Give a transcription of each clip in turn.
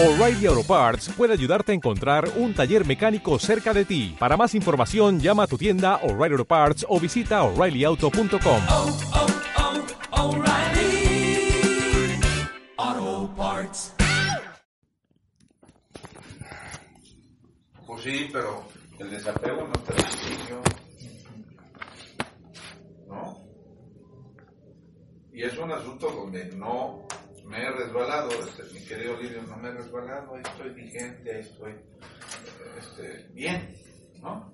O'Reilly Auto Parts puede ayudarte a encontrar un taller mecánico cerca de ti. Para más información, llama a tu tienda O'Reilly Auto Parts o visita oreillyauto.com. oh, oh, O'Reilly Auto Parts. Pues sí, pero el desapego no está sencillo. ¿No? Y es un asunto donde no me he resbalado, este, mi querido Lirio, no me he resbalado, estoy vigente, ahí estoy este, bien, ¿no?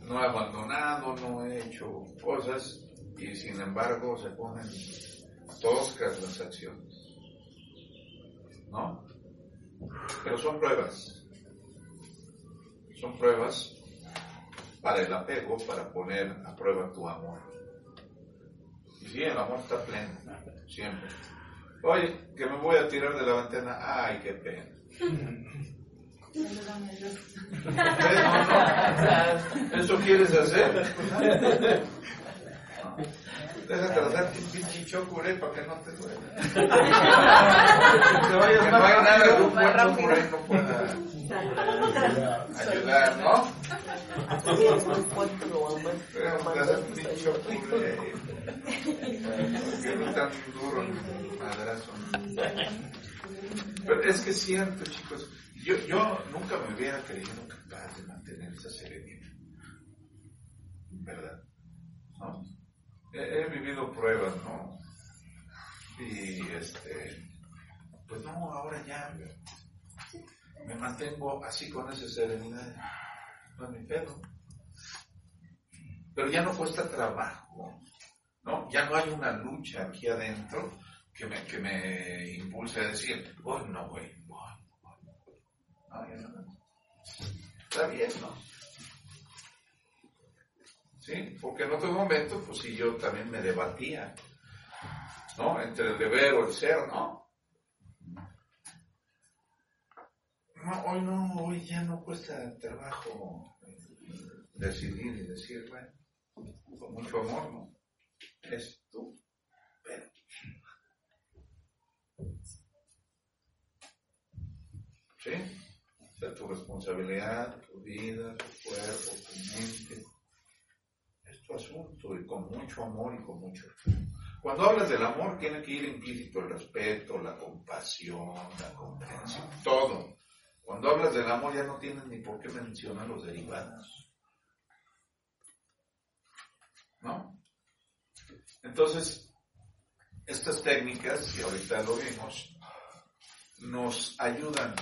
No he abandonado, no he hecho cosas y sin embargo se ponen toscas las acciones, ¿no? Pero son pruebas, son pruebas para el apego, para poner a prueba tu amor. Y sí, el amor está pleno, siempre. Oye, que me voy a tirar de la ventana. Ay, qué pena. ¿Eso quieres hacer? Déjate darte un pinche chocure para que no te duele. que vayas no hay nada que un buen chocure no pueda ayudar, ¿no? Pero te haces un pinche chocure. Pero es que es cierto, chicos. Yo, yo nunca me hubiera creído capaz de mantener esa serenidad. ¿Verdad? ¿No? He, vivido pruebas, ¿no? Y este, pues no, ahora ya me mantengo así con esa serenidad. No mi pedo. Pero ya no cuesta trabajo, ¿no? Ya no hay una lucha aquí adentro que me, que me impulse a decir, oh no, güey, oh, oh, no, no. Está bien, ¿no? ¿Sí? Porque en otro momento, pues sí, yo también me debatía, ¿no? Entre el deber o el ser, ¿no? No, hoy no, hoy ya no cuesta trabajo decidir y decir, bueno, con mucho amor, ¿no? Es tú, pero. ¿Sí? O sea, tu responsabilidad, tu vida, tu cuerpo, tu mente, es tu asunto y con mucho amor y con mucho. Cuando hablas del amor, tiene que ir implícito el respeto, la compasión, la comprensión, todo. Cuando hablas del amor ya no tienes ni por qué mencionar los derivados. ¿No? Entonces, estas técnicas, y ahorita lo vimos, nos ayudan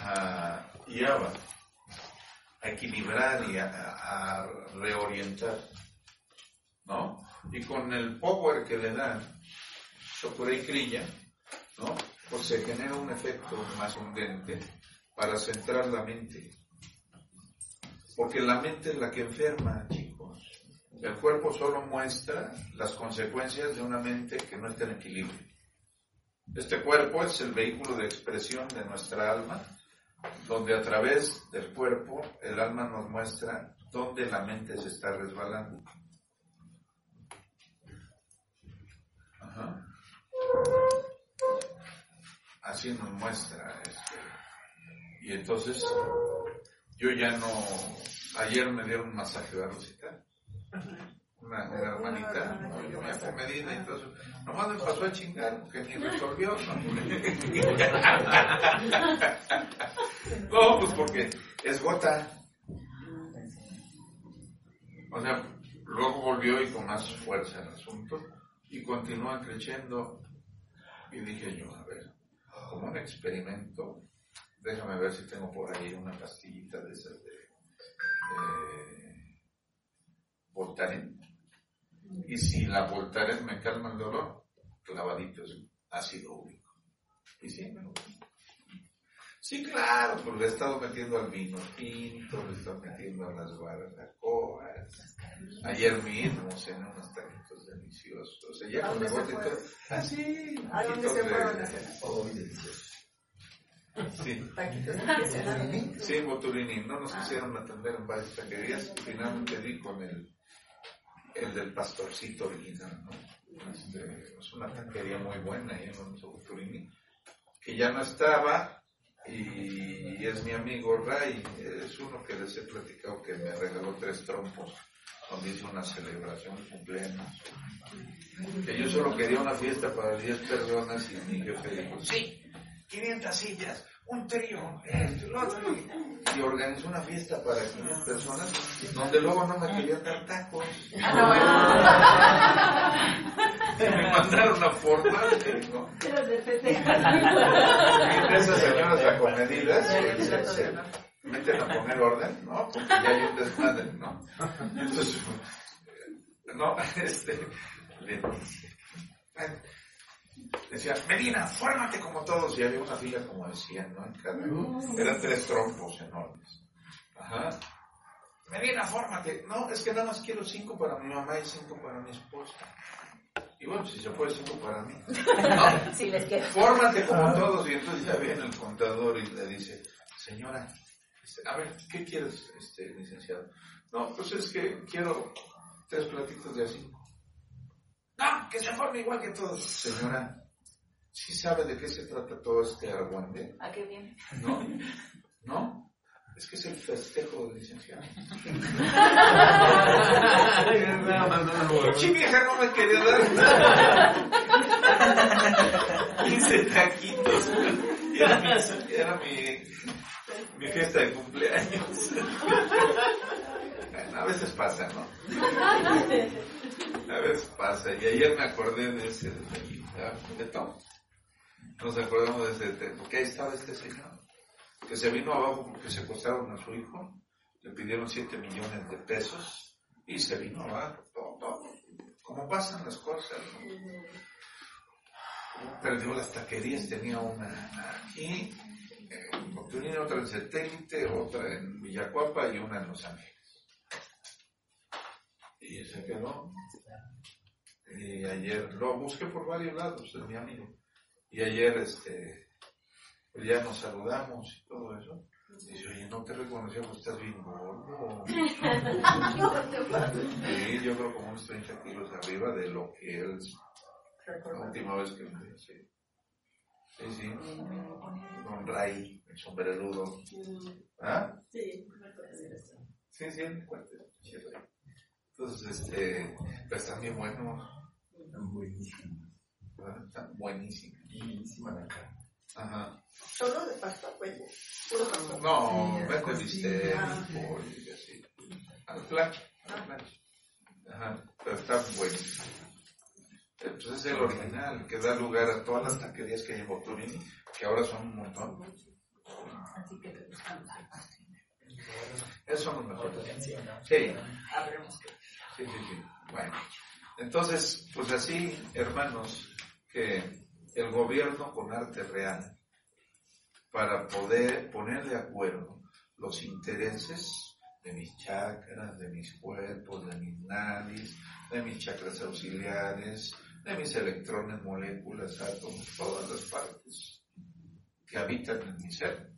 a, y a, equilibrar y a, a, reorientar, ¿no? Y con el power que le dan Shokura y Kriya, ¿no? Pues se genera un efecto más hundente para centrar la mente. Porque la mente es la que enferma, chicos. El cuerpo solo muestra las consecuencias de una mente que no está en equilibrio. Este cuerpo es el vehículo de expresión de nuestra alma, donde a través del cuerpo el alma nos muestra dónde la mente se está resbalando. Ajá. Así nos muestra. Este. Y entonces yo ya no... Ayer me dieron un masaje de rosita una, una hermanita, yo me fue medida, entonces nomás me pasó a chingar, que ni resolvió. No, pues porque es gota. O sea, luego volvió y con más fuerza el asunto y continúa creciendo. Y dije yo, a ver, como un experimento, déjame ver si tengo por ahí una pastillita de esas de Voltaren. Y si la Voltaren me calma el dolor, clavaditos ácido úrico. Y sí, me Sí, claro, pues le he estado metiendo al vino tinto, le he estado metiendo a las barbacoas. Ayer mismo cené unos taquitos deliciosos. O sea, ya con el bote todo. Ah, sí. ¿A dónde se fueron a cenar? Oh, delicioso. Sí. Taquitos de Sí, Boturini. No nos quisieron atender en varias taquerías. Finalmente di con el, el del pastorcito original, ¿no? Este, es una taquería muy buena ahí en Boturini que ya no estaba y es mi amigo Ray, es uno que les he platicado que me regaló tres trompos donde hizo una celebración cumpleaños. Que yo solo quería una fiesta para 10 personas y mi jefe dijo, sí, 500 sillas, un trío, lo otro. Y organizó una fiesta para 500 personas donde luego no me querían dar tacos. Y me mandaron una forma, ¿no? De esas señoras acomedidas se, se meten a poner orden, ¿no? Porque ya hay un desmadre, ¿no? Y Entonces, eh, no, este, le decía, Medina, fórmate como todos, y había una fila como de 100, ¿no? En cada, eran tres trompos enormes. Ajá. Medina, fórmate. No, es que nada más quiero cinco para mi mamá y cinco para mi esposa. Y bueno, si se puede, cinco para mí. No, Si les queda. Fórmate como todos. Y entonces ya viene el contador y le dice, señora, este, a ver, ¿qué quieres, este, licenciado? No, pues es que quiero tres platitos de así. No, que se forme igual que todos. Señora, ¿sí sabe de qué se trata todo este argüende? ¿A qué viene? ¿No? ¿No? Es que es el festejo del licenciado. Pinche vieja no me quería dar 15 taquitos. Era mi, era mi, mi fiesta de cumpleaños. A veces pasa, ¿no? A veces pasa. Y ayer me acordé de ese detallito, de Tom. Nos acordamos de ese detallito. Porque ahí estaba este señor que se vino abajo porque secuestraron a su hijo, le pidieron 7 millones de pesos y se vino abajo, todo, todo. Como pasan las cosas, ¿no? Perdió las taquerías, tenía una aquí, en Octurini, otra en Satélite, otra en Villacuapa y una en Los Ángeles. Y se quedó. Y ayer lo busqué por varios lados, es mi amigo. Y ayer, este, pues ya nos saludamos y todo eso. Dice, oye, no te reconocíamos, estás bien gordo. Sí, yo creo como unos 30 kilos arriba de lo que él, la última vez que me dice. Sí, sí. Con Ray, el sombrerudo. ¿Ah? Sí, Sí, sí, me cuenta. Sí, Ray. Entonces, este, pero están bien buenos. Están buenísimos. Ajá. Solo de pasta, pues. Puro pasta. No, mete bistec, pollo y así. Al plancha, al plancha. Ajá, pero está buenísimo. Entonces es el original, que da lugar a todas las taquerías que hay en Boturini, que ahora son un montón. Así que te buscamos. Esos son los mejores. Sí, Habremos que. Sí, sí, sí. Bueno, entonces, pues así, hermanos, que el gobierno con arte real, para poder poner de acuerdo los intereses de mis chakras, de mis cuerpos, de mis nadis, de mis chakras auxiliares, de mis electrones, moléculas, átomos, todas las partes que habitan en mi ser.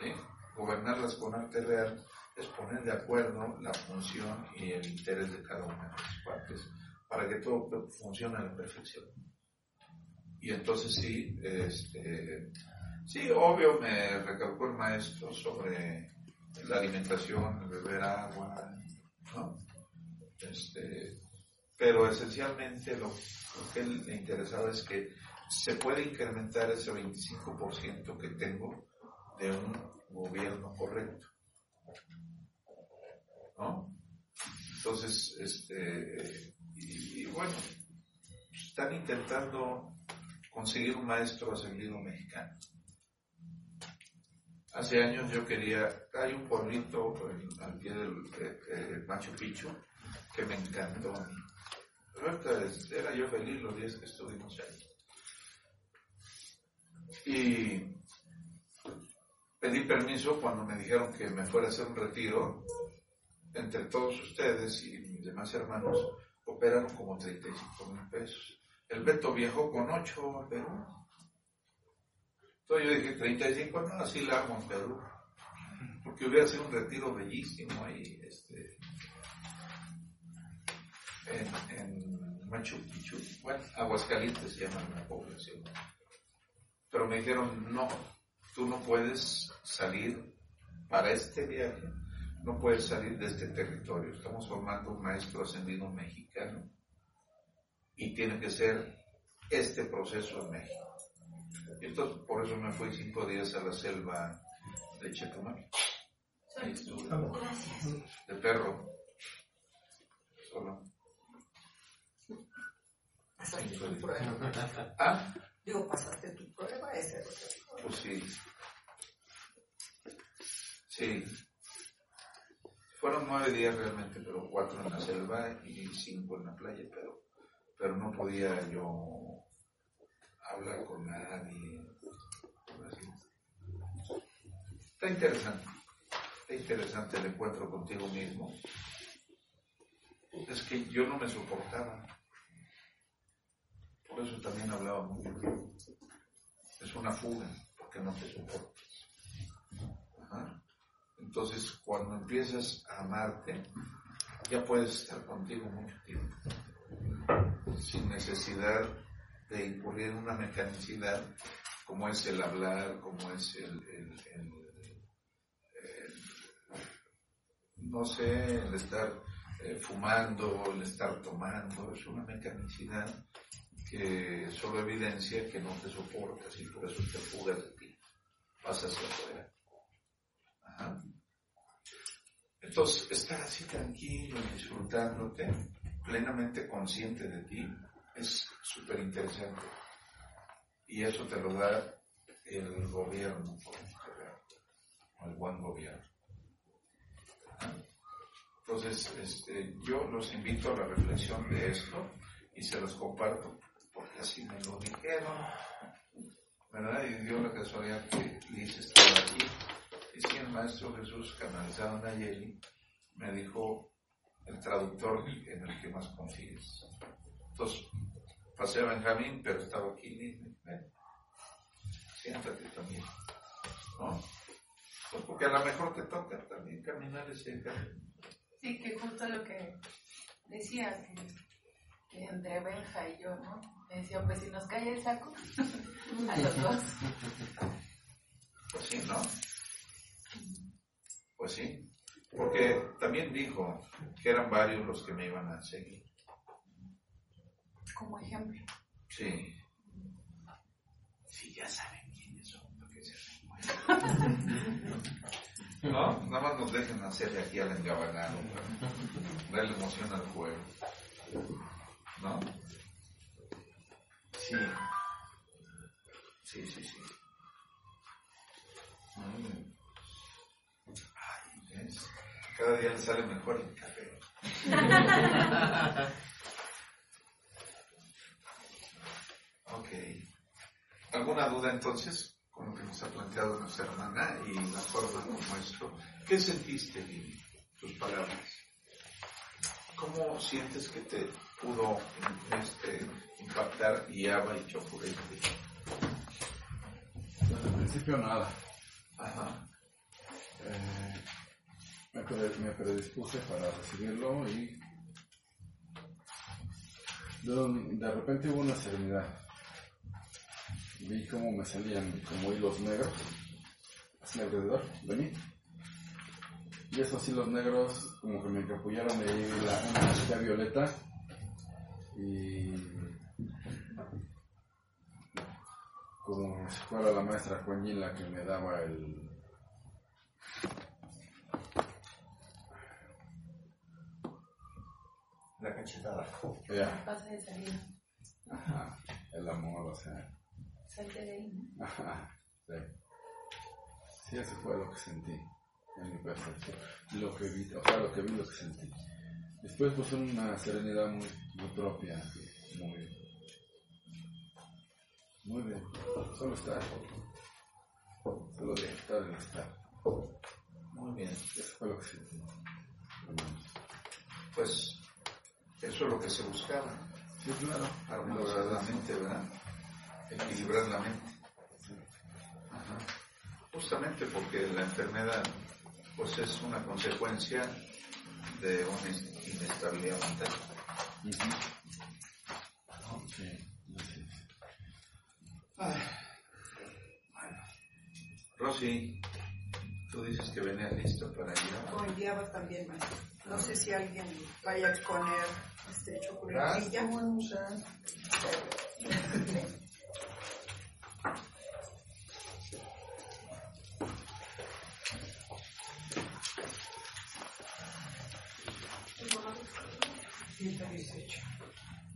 ¿sí? Gobernarlas con arte real es poner de acuerdo la función y el interés de cada una de las partes para que todo funcione a la perfección. Y entonces sí, este, sí, obvio me recalcó el maestro sobre la alimentación, el beber agua, ¿no? Este, pero esencialmente lo, lo que le interesaba es que se puede incrementar ese 25% que tengo de un gobierno correcto. ¿No? Entonces, este, y, bueno, están intentando conseguir un maestro ascendido mexicano. Hace años yo quería, hay un pueblito al pie del Machu Picchu que me encantó. a mí. Pero ahorita es- era yo feliz los días que estuvimos ahí. Y pedí permiso cuando me dijeron que me fuera a hacer un retiro. Entre todos ustedes y mis demás hermanos, operaron como 35 mil pesos. El Beto viajó con 8 a Perú. Entonces yo dije, 35, no, así la hago en Perú. Porque hubiera sido un retiro bellísimo ahí, este, en, en Machu Picchu. Bueno, Aguascalientes se llama la población. Pero me dijeron, no, tú no puedes salir para este viaje, no puedes salir de este territorio. Estamos formando un maestro ascendido mexicano y tiene que ser este proceso en México. Y entonces, por eso me fui cinco días a la selva de Chetumal. Ahí estuve, Gracias. de perro. Solo. Pasaste tu prueba. Ah, Digo, pasaste tu prueba, ese pues sí. Sí. Fueron nueve días realmente, pero cuatro en la selva y cinco en la playa, pero, pero no podía yo hablar con nadie. Está interesante. Está interesante el encuentro contigo mismo. Es que yo no me soportaba. Por eso también hablaba mucho. Es una fuga, porque no te soportas. Ajá. Entonces, cuando empiezas a amarte, ya puedes estar contigo mucho tiempo, sin necesidad de incurrir en una mecanicidad como es el hablar, como es el, no sé, el estar eh, fumando, el estar tomando, es una mecanicidad que solo evidencia que no te soportas y por eso te fugas de ti, hacia afuera. Ajá. Entonces, estar así tranquilo disfrutándote, plenamente consciente de ti, es súper interesante. Y eso te lo da el gobierno, el buen gobierno. Entonces, este, yo los invito a la reflexión de esto y se los comparto porque así me lo dijeron. ¿Verdad? Y dio la casualidad que Liz estaba aquí. Y sí, el Maestro Jesús, canalizado en Nayeli, me dijo el traductor en el que más confíes. Entonces, pasé a Benjamín, pero estaba aquí. Liz, ven, siéntate también. ¿No? Pues porque a lo mejor te toca también caminar ese camino. Sí, que justo lo que decía, que, que entre Benja y yo, ¿no? Me decía, pues si nos cae el saco, a los dos. Pues sí, ¿no? Pues sí. Porque también dijo que eran varios los que me iban a seguir. Como ejemplo. Sí. Sí, ya saben quiénes son, porque se No, nada más nos dejen hacer de aquí al engabanado para darle emoción al juego. ¿No? Sí. Sí, sí, sí. Mm. Cada día le sale mejor el café. Ok. ¿Alguna duda entonces con lo que nos ha planteado nuestra hermana y la forma como esto? ¿Qué sentiste, Lili? Tus palabras. ¿Cómo sientes que te pudo este, impactar Yaba y Chopurete? Al principio nada. Ajá. Eh, me, pre- me predispuse para recibirlo y de, repente hubo una serenidad. Vi cómo me salían como hilos negros hacia alrededor de mí. Y esos hilos negros como que me encapullaron ahí la, una violeta y como si fuera la maestra Kuan Yin la que me daba el, La cachetada. ya, Pasa de salida. ajá, el amor, o sea, Salte de ahí, ¿no? ajá, sí. Sí, eso fue lo que sentí en mi percepción. Lo que vi, o sea, lo que vi, lo que sentí. Después pues una serenidad muy, muy propia, muy, muy bien, solo estar, solo disfrutar el estar. Muy bien. Eso fue lo que sentí. Pues eso es lo que se buscaba. Sí, claro. Armonizar la mente, ¿verdad? Equilibrar la mente. Sí. Ajá. Justamente porque la enfermedad pues es una consecuencia de una in- inestabilidad mental. Ujú. Sí, así es. Rosy, tú dices que venías listo para ir. O enviaba también más. No sé si alguien vaya a exponer este chocolatilla.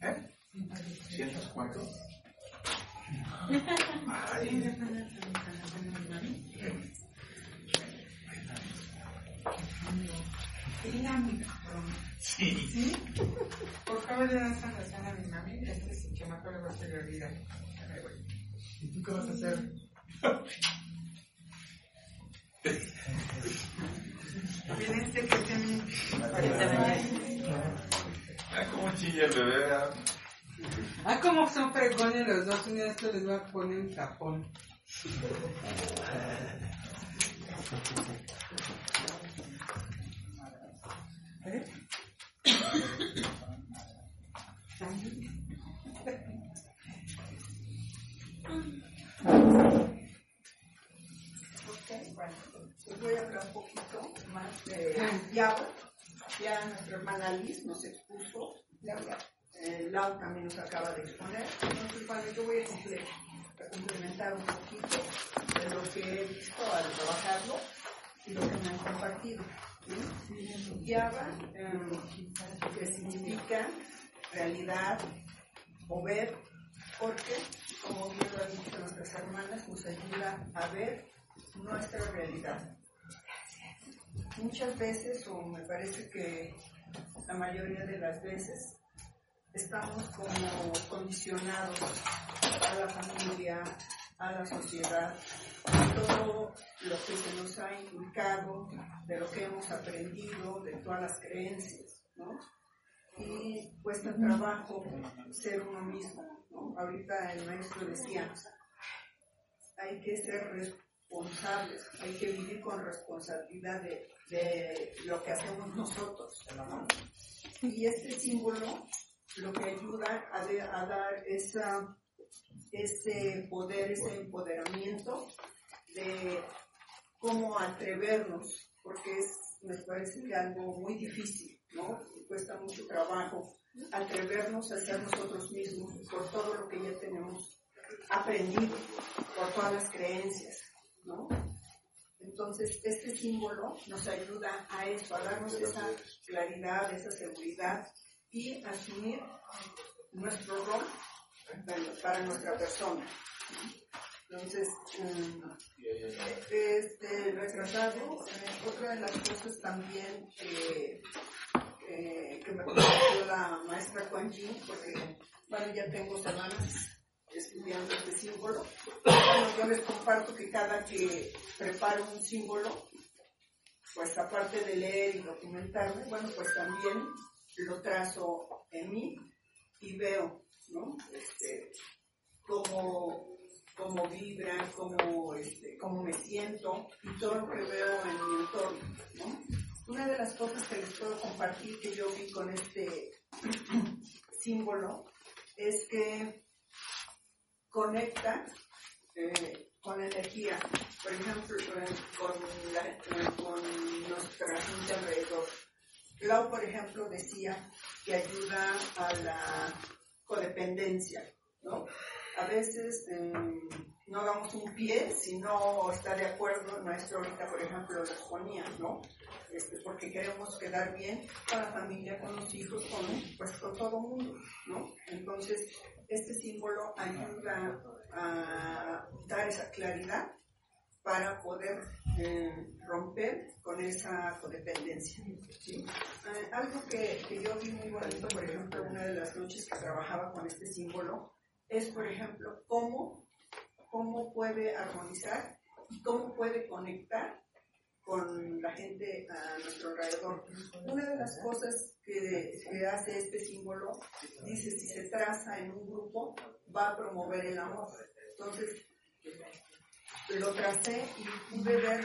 ¿Eh? ¿Sientas cuánto? Ay, sí. Por favor, le das razón a mi mami. Este es el chamaco le va a hacer realidad. Ay, güey. ¿Y tú vas a hacer? Este que tiene. Ah, cómo chilla el bebé. ah. Como son fregones los dos, un día esto les voy a poner un. ¿Eh? Ok, bueno, pues voy a hablar un poquito más de Yahweh. Ya nuestra hermana Liz nos expuso, ya, eh, Lau también nos acaba de exponer. Entonces, bueno, yo voy a complementar un poquito de lo que he visto al trabajarlo y lo que me han compartido. Yahweh, eh, que significa realidad o ver, porque, como bien lo han dicho nuestras hermanas, nos ayuda a ver nuestra realidad. Muchas veces, o me parece que la mayoría de las veces, estamos como condicionados a la familia, a la sociedad, todo lo que se nos ha inculcado, de lo que hemos aprendido, de todas las creencias, ¿no? Y cuesta trabajo ser uno mismo, ¿no? Ahorita el maestro decía, hay que ser responsables, hay que vivir con responsabilidad de, de lo que hacemos nosotros, ¿no? Y este símbolo lo que ayuda a, de- a dar esa, ese poder, ese empoderamiento de cómo atrevernos, porque es, me parece que algo muy difícil, ¿no? Cuesta mucho trabajo atrevernos a ser nosotros mismos por todo lo que ya tenemos aprendido, por todas las creencias, ¿no? Entonces, este símbolo nos ayuda a eso, a darnos esa claridad, esa seguridad y asumir nuestro rol para- nuestra persona. Entonces, mm, este retrasado, eh, otra de las cosas también que, que, que me compartió la maestra Kuan Yin, porque bueno, ya tengo semanas estudiando este símbolo. Yo les comparto que cada que preparo un símbolo, pues aparte de leer y documentarme, bueno, pues también lo trazo en mí y veo, ¿no? Este, cómo, cómo vibra, cómo, este, cómo me siento y todo lo que veo en mi entorno, ¿no? Una de las cosas que les puedo compartir que yo vi con este símbolo es que conecta eh, con energía, por ejemplo, eh, con, la, eh, con nuestra gente alrededor. Lau, por ejemplo, decía que ayuda a la codependencia, ¿no? A veces eh, no damos un pie si no está de acuerdo, el maestro ahorita, por ejemplo, lo exponía, ¿no? Este, porque queremos quedar bien con la familia, con los hijos, con, pues, con todo el mundo, ¿no? Entonces, este símbolo ayuda a dar esa claridad para poder eh, romper con esa codependencia. ¿sí? Eh, algo que, que yo vi muy bonito, por ejemplo, una de las noches que trabajaba con este símbolo, es, por ejemplo, cómo, cómo puede armonizar y cómo puede conectar con la gente a nuestro alrededor. Una de las cosas que, que hace este símbolo, dice, si se traza en un grupo, va a promover el amor. Entonces, lo tracé y pude ver,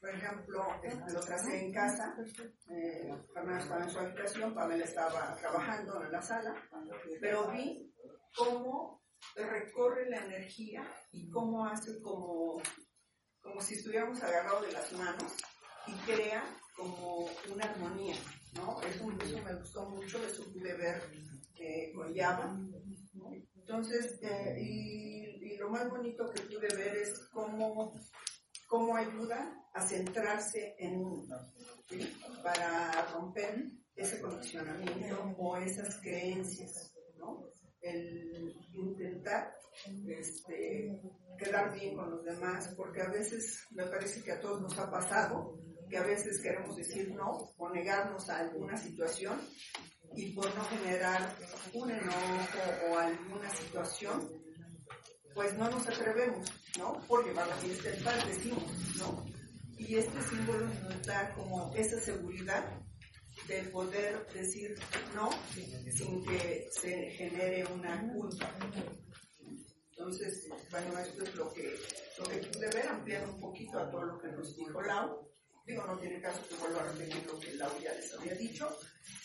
por ejemplo, lo tracé en casa, eh, Pamela estaba en su habitación, Pamela estaba trabajando en la sala, pero vi cómo recorre la energía y cómo hace como, como si estuviéramos agarrados de las manos y crea como una armonía, ¿no? Eso, eso me gustó mucho, eso pude ver eh, con Java. Entonces, eh, y, y lo más bonito que pude ver es cómo, cómo ayuda a centrarse en uno, para romper ese condicionamiento o esas creencias, ¿no? El intentar este, quedar bien con los demás, porque a veces me parece que a todos nos ha pasado que a veces queremos decir no o negarnos a alguna situación y por no generar un enojo o alguna situación, pues no nos atrevemos, ¿no? Por llevar la fiesta en paz, decimos, ¿no? Y este símbolo nos da como esa seguridad de poder decir no sin que se genere una culpa. Entonces, bueno, esto es lo que, lo que ver, ampliando un poquito a todo lo que nos dijo Lau. Digo, no tiene caso que vuelva a repetir lo que Lau ya les había dicho.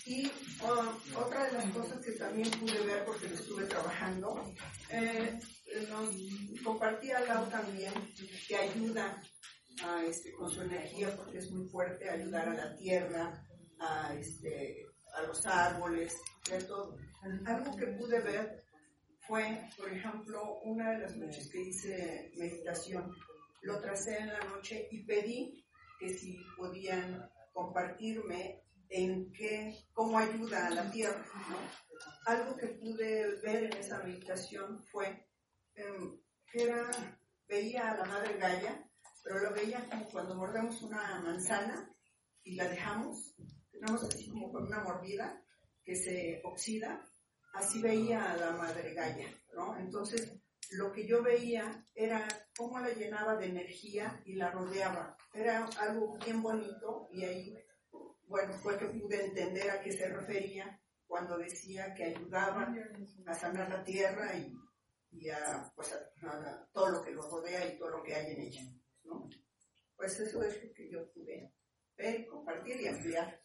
Y um, otra de las cosas que también pude ver porque lo estuve trabajando, eh, nos compartía Lau también que ayuda a, este, con su energía porque es muy fuerte, ayudar a la tierra, a, este, a los árboles, de todo. Algo que pude ver fue, por ejemplo, una de las noches que hice meditación, lo tracé en la noche y pedí que si podían compartirme en qué, cómo ayuda a la tierra. Algo que pude ver en esa meditación fue em, que era, veía a la madre Gaia, pero lo veía como cuando mordemos una manzana y la dejamos, tenemos así como con una mordida que se oxida, así veía a la madre Gaia, ¿no? Entonces, lo que yo veía era cómo la llenaba de energía y la rodeaba. Era algo bien bonito y ahí, bueno, fue que pude entender a qué se refería cuando decía que ayudaba a sanar la tierra y, y a, pues, a, a todo lo que lo rodea y todo lo que hay en ella, ¿no? Pues eso es lo que yo pude ver y compartir y ampliar.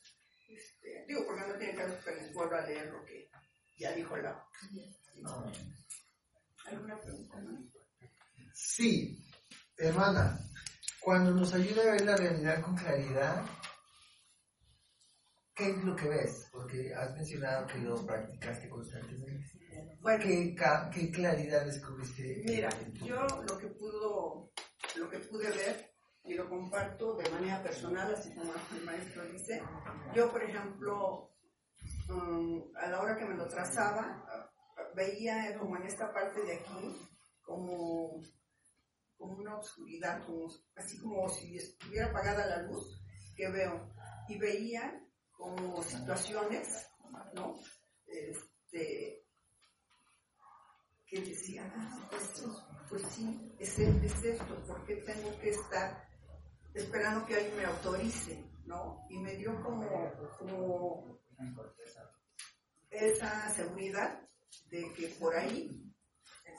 Este, digo, porque no tiene caso que les vuelva a leer lo que ya dijo la. ¿Alguna pregunta? Sí, hermana, cuando nos ayuda a ver la realidad con claridad, ¿qué es lo que ves? Porque has mencionado que lo practicaste constantemente. Bueno, ¿Qué, qué claridad descubriste? mira, yo lo que pudo, lo que pude ver y lo comparto de manera personal, así como el maestro dice. Yo, por ejemplo, mm, a la hora que me lo trazaba, veía como en esta parte de aquí, como, como una oscuridad, como, así como si estuviera apagada la luz que veo. Y veía como situaciones, ¿no? Este, que decía, ah, pues, pues sí, es, es esto, ¿por qué tengo que estar esperando que alguien me autorice, ¿no? Y me dio como, como esa seguridad de que por ahí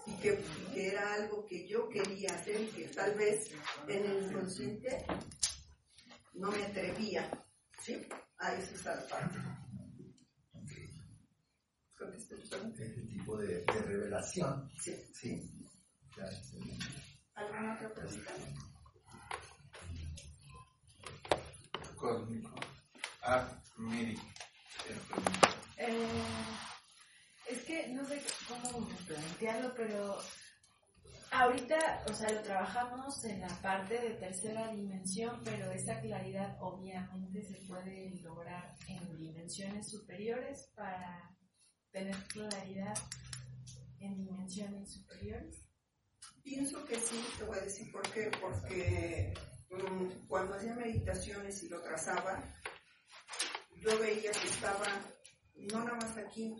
y que, que era algo que yo quería hacer y que tal vez en el inconsciente no me atrevía, ¿sí? A eso está la parte. Ese tipo de, de revelación. Sí. Sí. Ya, sí. ¿Alguna otra pregunta? Cósmico. Ah, Miri. Eh, es que no sé cómo plantearlo, pero ahorita, o sea, lo trabajamos en la parte de tercera dimensión, pero esa claridad obviamente se puede lograr en dimensiones superiores para tener claridad en dimensiones superiores. Pienso que sí, te voy a decir por qué. Porque mm, cuando hacía meditaciones y lo trazaba, yo veía que estaba no nada más aquí,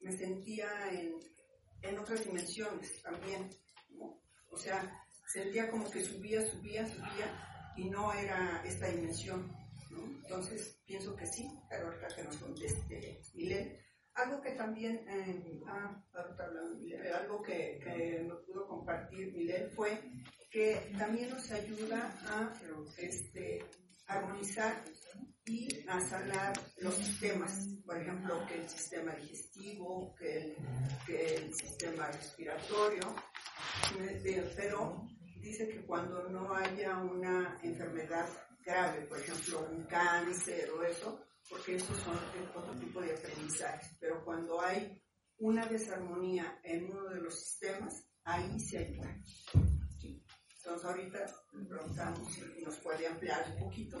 me sentía en, en otras dimensiones también. ¿no? O sea, sentía como que subía, subía, subía y no era esta dimensión. ¿no? Entonces, pienso que sí, pero ahorita que nos conteste Milen. Algo que también, eh, ah, algo que, que me pudo compartir Milén fue que también nos ayuda a este, armonizar y a sanar los sistemas, por ejemplo, que el sistema digestivo, que el, que el sistema respiratorio, pero dice que cuando no haya una enfermedad grave, por ejemplo, un cáncer o eso, porque esos son otro tipo de aprendizaje. Pero cuando hay una desarmonía en uno de los sistemas, ahí se ayuda. Entonces ahorita le preguntamos si nos puede ampliar un poquito.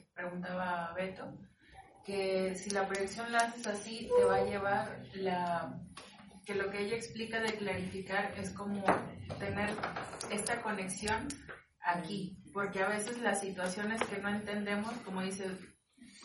preguntaba Beto, que si la proyección la haces así, te va a llevar la... que lo que ella explica de clarificar es como tener esta conexión aquí, porque a veces las situaciones que no entendemos, como dice,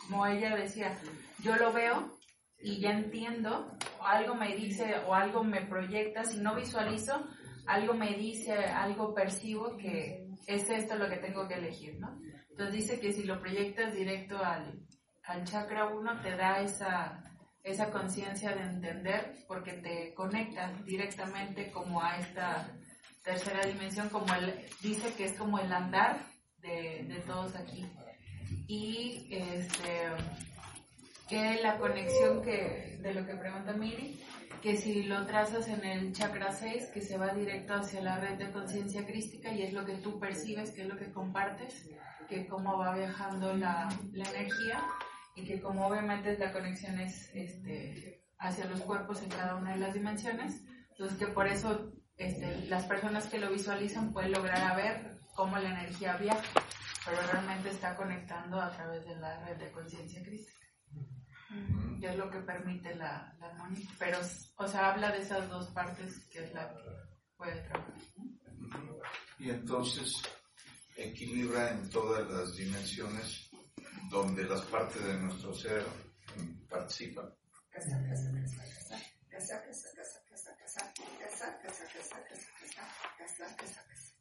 como ella decía, yo lo veo y ya entiendo, algo me dice o algo me proyecta, si no visualizo, algo me dice, algo percibo que es esto lo que tengo que elegir, ¿no? Entonces dice que si lo proyectas directo al, al chakra 1 te da esa, esa conciencia de entender porque te conecta directamente como a esta tercera dimensión, como el, dice que es como el andar de, de todos aquí. Y este que la conexión que de lo que pregunta Miri, que si lo trazas en el chakra 6, que se va directo hacia la red de conciencia crística y es lo que tú percibes, que es lo que compartes, que cómo va viajando la, la energía y que como obviamente la conexión es este, hacia los cuerpos en cada una de las dimensiones, entonces que por eso este, las personas que lo visualizan pueden lograr a ver cómo la energía viaja, pero realmente está conectando a través de la red de conciencia crística que es lo que permite la, la armonía. Pero, o sea, habla de esas dos partes que es la que puede trabajar. Y entonces equilibra en todas las dimensiones donde las partes de nuestro ser mm, participan. Casa, casa, casa, casa, casa, casa, casa, casa, casa, casa, casa, casa, casa, casa, casa, casa, casa.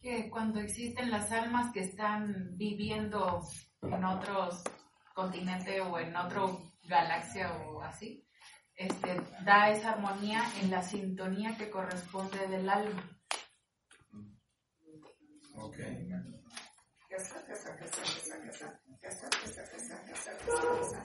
Que cuando existen las almas que están viviendo en otros continente o en otro galaxia o así, este, da esa armonía en la sintonía que corresponde del alma. Casa.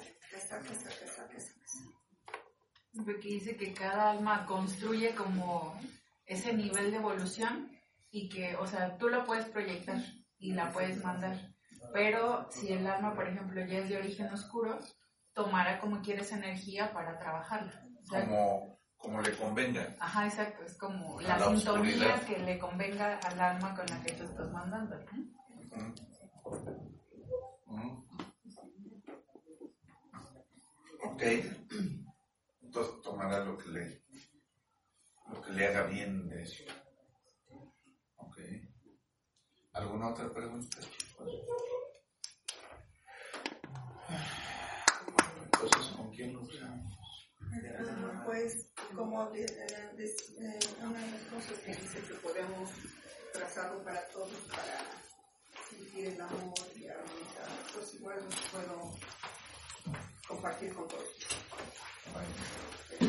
Porque dice que cada alma construye como ese nivel de evolución y que, o sea, tú lo puedes proyectar y la puedes mandar. Pero si el alma, por ejemplo, ya es de origen oscuro, tomará como quieres energía para trabajarla. O sea, Como, como le convenga. Ajá, exacto, es como la, la sintonía oscuridad. que le convenga al alma con la que tú estás mandando. Mm. Ok. Entonces tomará lo que le, lo que le haga bien de eso. Ok. ¿Alguna otra pregunta? Entonces, ¿con quién lo usamos? Pues, como de- eh, de- eh, una de las cosas que dice que podemos trazarlo para todos, para sentir el amor y armonizar, pues igual puedo compartir con todos. ¿Te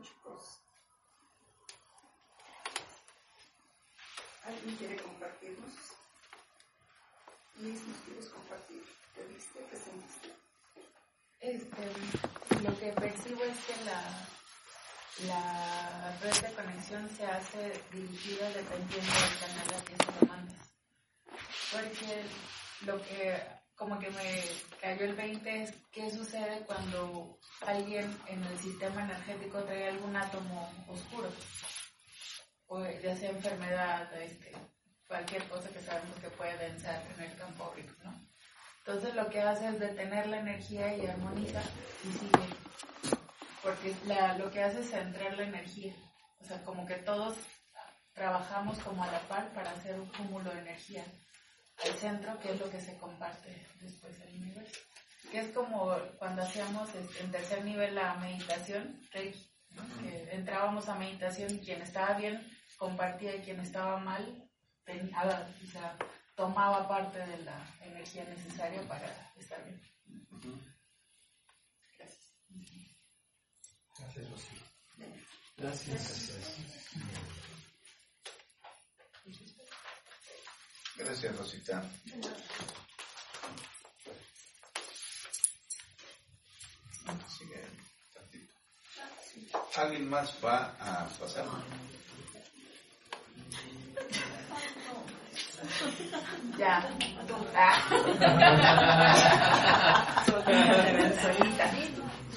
chicos. ¿Alguien quiere compartirnos? Liz, ¿nos quieres compartir? ¿Qué viste? ¿Qué sentiste? Este, lo que percibo es que la, la red de conexión se hace dirigida dependiendo del canal al que se lo mandas. Porque lo que como que me cayó el 20 es qué sucede cuando alguien en el sistema energético trae algún átomo oscuro. O ya sea enfermedad, este, cualquier cosa que sabemos que puede densar en el campo aurico, ¿no? Entonces lo que hace es detener la energía y armoniza y sigue. Porque la- lo que hace es centrar la energía. O sea, como que todos trabajamos como a la par para hacer un cúmulo de energía al centro, que es lo que se comparte después al universo. Que es como cuando hacíamos este, en tercer nivel la meditación, Reiki, ¿no? que entrábamos a meditación y quien estaba bien compartía y quien estaba mal tenía, o sea, tomaba parte de la energía necesaria para estar bien. Gracias. Gracias, Rosy. Gracias. Gracias, Rosita. Sigue tantito. ¿Alguien más va a pasar? Ya. Ah.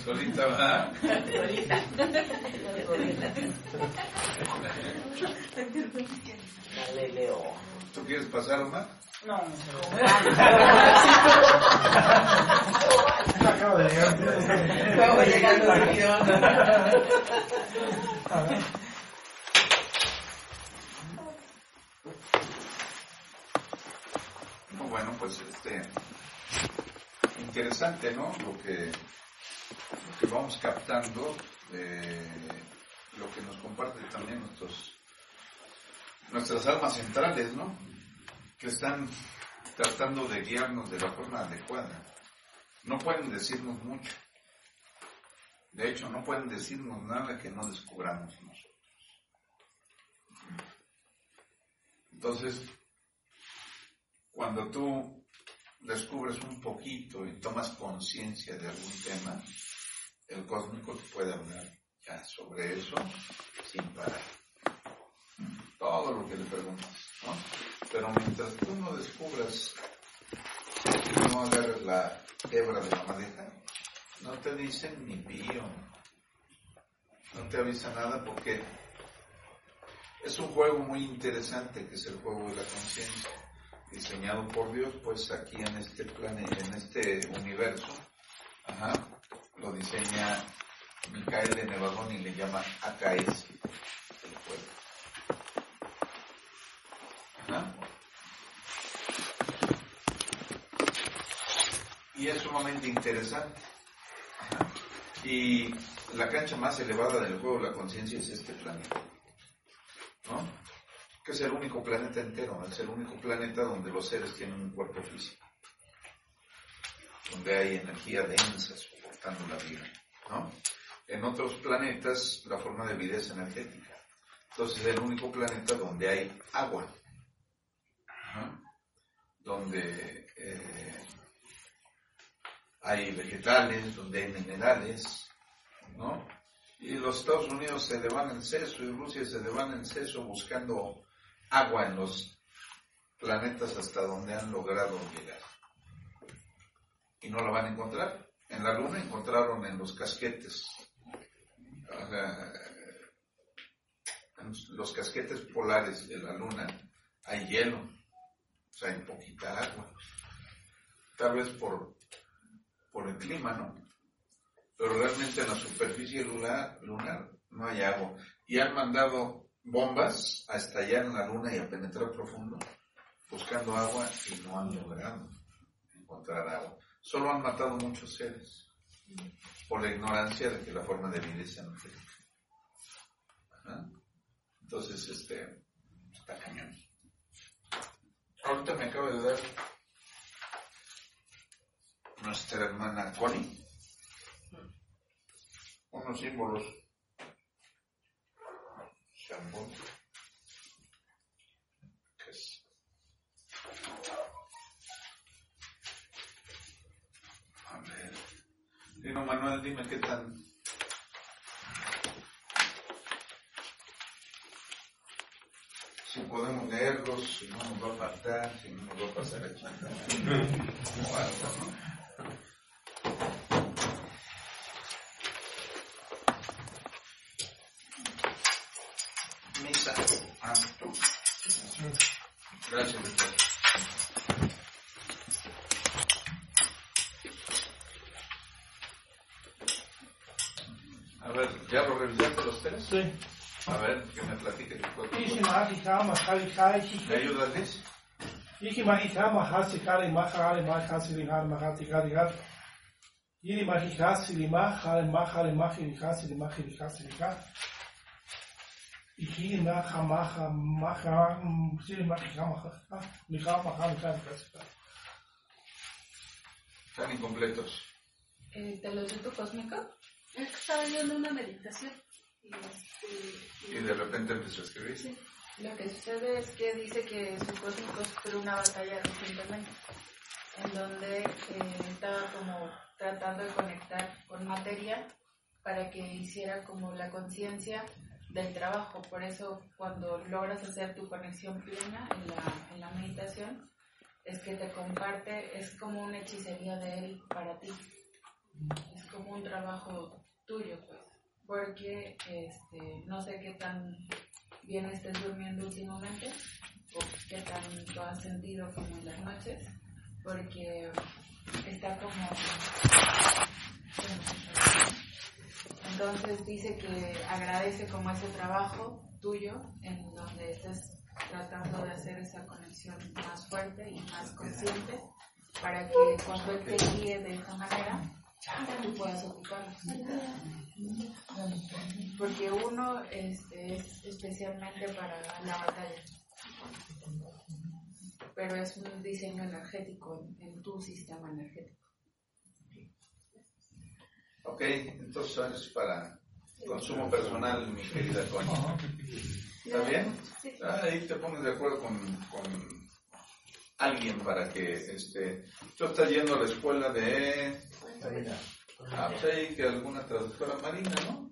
Solita. Solita va. Solita. Dale, Leo. ¿Tú quieres pasar, Omar? No, Acabo de llegar. Acabo de llegar dormido. No, bueno, pues este interesante, ¿no? Lo que, que vamos captando, de lo que nos comparte también nuestros nuestras almas centrales, ¿no? Que están tratando de guiarnos de la forma adecuada. No pueden decirnos mucho. De hecho, no pueden decirnos nada que no descubramos nosotros. Entonces, cuando tú descubres un poquito y tomas conciencia de algún tema, el cósmico te puede hablar ya sobre eso sin parar. Todo lo que le preguntas, ¿no? Pero mientras tú no descubras, no agarres la hebra de la madeja, no te dicen ni pío, no te avisa nada porque es un juego muy interesante que es el juego de la conciencia diseñado por Dios, pues aquí en este planeta, en este universo, lo diseña Micael de Nevadón y le llama AKS, el. Ajá. Y es sumamente interesante. Y la cancha más elevada del juego de la conciencia es este planeta. ¿No? Que es el único planeta entero, es el único planeta donde los seres tienen un cuerpo físico, donde hay energía densa soportando la vida, ¿no? En otros planetas la forma de vida es energética, entonces es el único planeta donde hay agua, Ajá. donde eh, hay vegetales, donde hay minerales, ¿no? Y los Estados Unidos se devana el seso y Rusia se devana el seso buscando agua en los planetas hasta donde han logrado llegar. Y no la van a encontrar. En la Luna encontraron en los casquetes, en los casquetes polares de la Luna hay hielo, o sea, hay poquita agua. Tal vez por, por el clima, ¿no? Pero realmente en la superficie lunar, lunar no hay agua. Y han mandado bombas a estallar en la luna y a penetrar profundo, buscando agua y no han logrado encontrar agua. Solo han matado muchos seres por la ignorancia de que la forma de vida es energética. Entonces, este, está cañón. Ahorita me acaba de dar nuestra hermana Connie unos símbolos Chambón. ¿Qué es? A ver. Dino Manuel, dime qué tan. Si podemos leerlos, si no nos va a faltar, si no nos va a pasar aquí. O algo, ¿no? Misa. Ah, tú. Gracias, doctor. A ver, ¿ya lo revisaste los tres? Sí. A ver, que me platique tu cuerpo. Ishi mahika mahari kai ¿Me ayudas, Liz? Mahika mahasi mahasi lihar mahati har. Iri maha maha maha mahika maha maha har. Están incompletos. Eh, ¿Te lo tu cósmico? Es que estaba yo en una meditación. Y este, Y de repente empezó a escribir. Sí. Lo que sucede es que dice que su cósmico sufrió una batalla recientemente, en donde eh, estaba como tratando de conectar con materia para que hiciera como la conciencia del trabajo. Por eso cuando logras hacer tu conexión plena en la, en la meditación, es que te comparte, es como una hechicería de él para ti. Es como un trabajo tuyo, pues. Porque este, no sé qué tan bien estés durmiendo últimamente o qué tanto has sentido como en las noches, porque está como... Entonces dice que agradece como ese trabajo tuyo en donde estés tratando de hacer esa conexión más fuerte y más consciente para que cuando él te guíe de esa manera tú puedas ocuparlo. Porque uno este, es especialmente para la batalla, pero es un diseño energético en, en tu sistema energético. Ok, entonces es para consumo personal, mi querida Connie. ¿Está bien? Ah, ahí te pones de acuerdo con, con alguien para que, este, tú estás yendo a la escuela de, ah, pues ahí que alguna traductora marina, ¿no?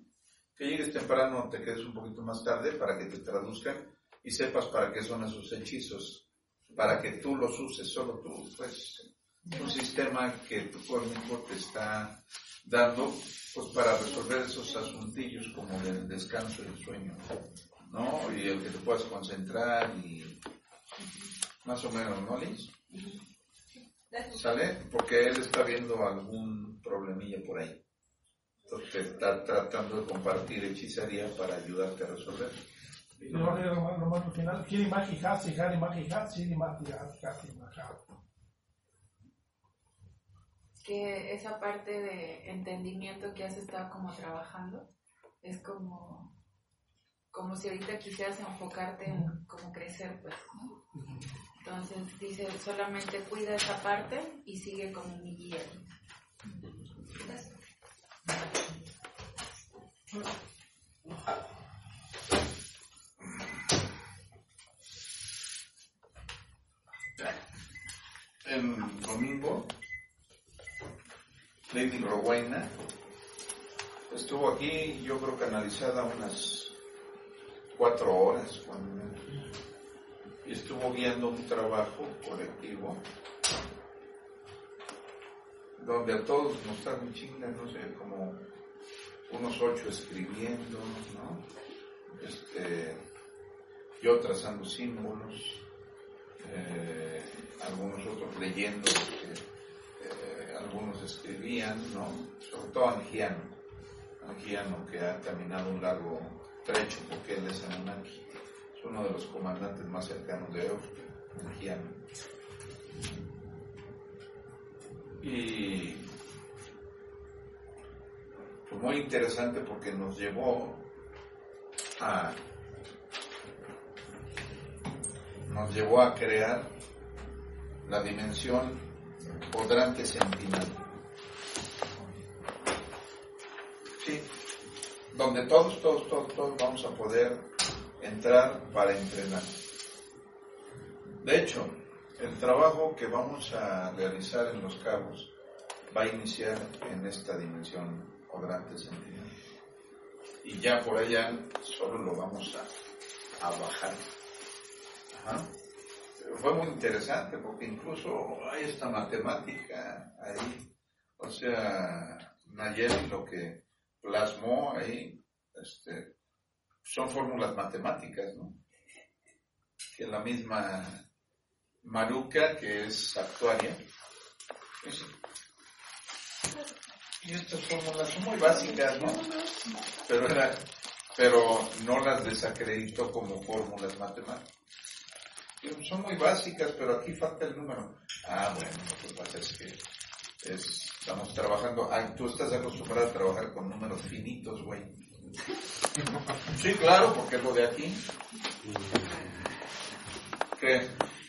Que llegues temprano, te quedes un poquito más tarde para que te traduzcan y sepas para qué son esos hechizos, para que tú los uses solo tú, pues, un sistema que tu cósmico te está dando, pues, para resolver esos asuntillos como del descanso y el sueño, ¿no? Y el que te puedas concentrar y más o menos, ¿no, Liz? ¿Sale? Porque él está viendo algún problemilla por ahí. Entonces te está tratando de compartir hechicería para ayudarte a resolver. Más al final. Maha. que esa parte de entendimiento que has estado como trabajando es como como si ahorita quisieras enfocarte en cómo crecer pues ¿no? Entonces dice solamente cuida esa parte y sigue como mi guía. El domingo, Lady Rowena estuvo aquí, yo creo que analizada unas cuatro horas, cuando estuvo guiando un trabajo colectivo donde a todos nos están un chinga, no sé, como unos ocho escribiendo, ¿no? Este, yo trazando símbolos, eh, algunos otros leyendo eh, algunos escribían, ¿no? Sobre todo Angiano, Angiano que ha caminado un largo trecho porque él es Anunnaki, uno de los comandantes más cercanos de Angiano. Y fue muy interesante porque nos llevó a nos llevó a crear la dimensión cuadrante sentinel. Sí, donde todos, todos, todos, todos vamos a poder entrar para entrenar. De hecho, el trabajo que vamos a realizar en los cabos va a iniciar en esta dimensión cuadrante sentido. Y ya por allá solo lo vamos a, a bajar. Ajá. Fue muy interesante porque incluso hay esta matemática ahí. O sea, Nayeli lo que plasmó ahí este, son fórmulas matemáticas, ¿no? Que la misma Maruca, que es actuaria, es- y estas fórmulas son muy básicas, ¿no? Pero, era, pero no las desacreditó como fórmulas matemáticas. Son muy básicas, pero aquí falta el número. Ah, bueno, lo que pasa es que es- estamos trabajando. Ah, tú estás acostumbrado a trabajar con números finitos, güey. Sí, claro, porque es lo de aquí. ¿Qué?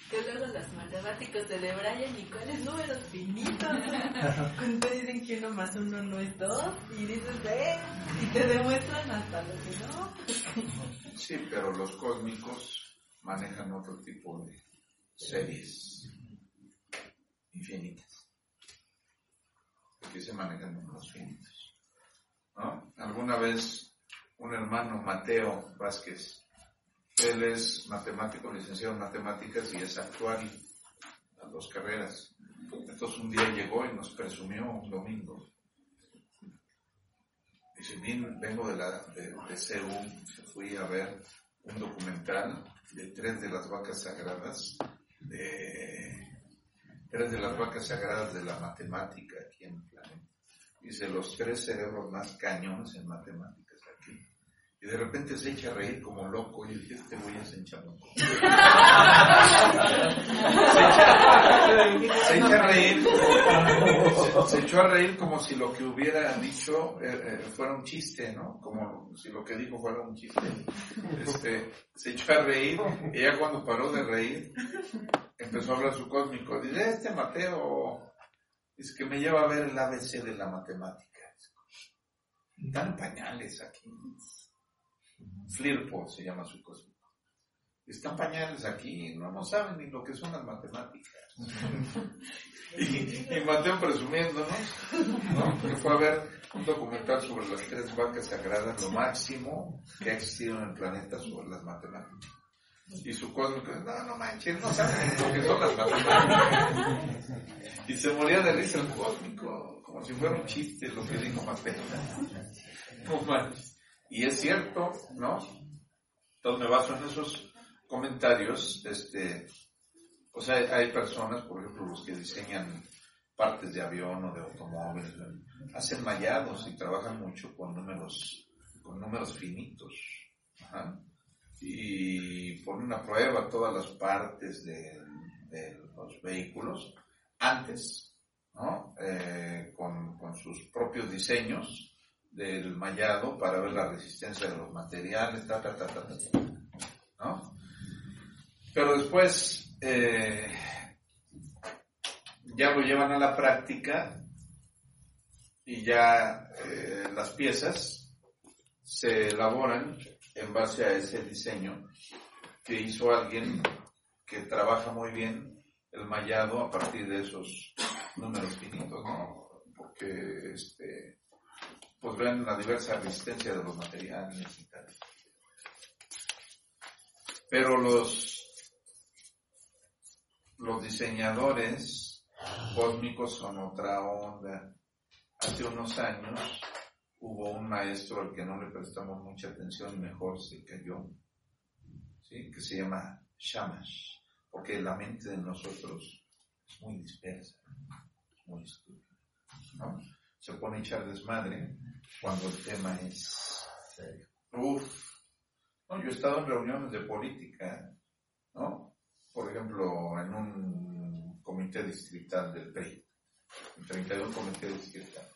Que luego los matemáticos de Brian y cuáles números finitos. Cuando dicen que uno más uno no es dos, y dices, eh, y te demuestran hasta lo que no. Sí, pero los cósmicos manejan otro tipo de series infinitas. Aquí se manejan números finitos. ¿no? Alguna vez un hermano, Mateo Vázquez, él es matemático, licenciado en matemáticas y es actuario, las dos carreras. Entonces un día llegó y nos presumió un domingo. Dice, "Vin- vengo de, la, de, de CEU, fui a ver un documental de tres de las vacas sagradas, de tres de las vacas sagradas de la matemática aquí en el planeta. Dice, los tres cerebros más cañones en matemáticas aquí. Y de repente se echa a reír como loco y dije, este güey es en chamuco. se echa a reír, se, se echó a reír como si lo que hubiera dicho eh, eh, fuera un chiste, ¿no? Como si lo que dijo fuera un chiste. Este, se echó a reír y ya cuando paró de reír, empezó a hablar su cósmico. Dice, este Mateo, es que me lleva a ver el ABC de la matemática. Dan pañales aquí. Flirpo se llama su cósmico. Están pañales aquí, no, no saben ni lo que son las matemáticas. y, y Mateo presumiéndonos, ¿no? que fue a ver un documental sobre las tres vacas sagradas, lo máximo que ha existido en el planeta sobre las matemáticas. Y su cósmico, no, no manches, no saben lo que son las matemáticas. Y se moría de risa el cósmico, como si fuera un chiste lo que dijo Mateo. No manches. Y es cierto, ¿no? Entonces me baso en esos comentarios, este, o sea, hay, personas, por ejemplo, los que diseñan partes de avión o de automóviles, hacen mallados y trabajan mucho con números, con números finitos. Y ponen a prueba todas las partes de, los vehículos antes, ¿no? Eh, con sus propios diseños del mallado para ver la resistencia de los materiales, ta, ta, ta, ta, ta, ¿no? Pero después eh, ya lo llevan a la práctica y ya eh, las piezas se elaboran en base a ese diseño que hizo alguien que trabaja muy bien el mallado a partir de esos números finitos, ¿no? Porque este, pues ven la diversa resistencia de los materiales y tal. Pero los, los diseñadores cósmicos son otra onda. Hace unos años hubo un maestro al que no le prestamos mucha atención y mejor se cayó, ¿sí? que se llama Shamash, porque la mente de nosotros es muy dispersa, muy estúpida. ¿no? Se pone a echar desmadre cuando el tema es serio. Uf. No, yo he estado en reuniones de política, ¿no? Por ejemplo, en un comité distrital del PRI, el 32 comité distrital,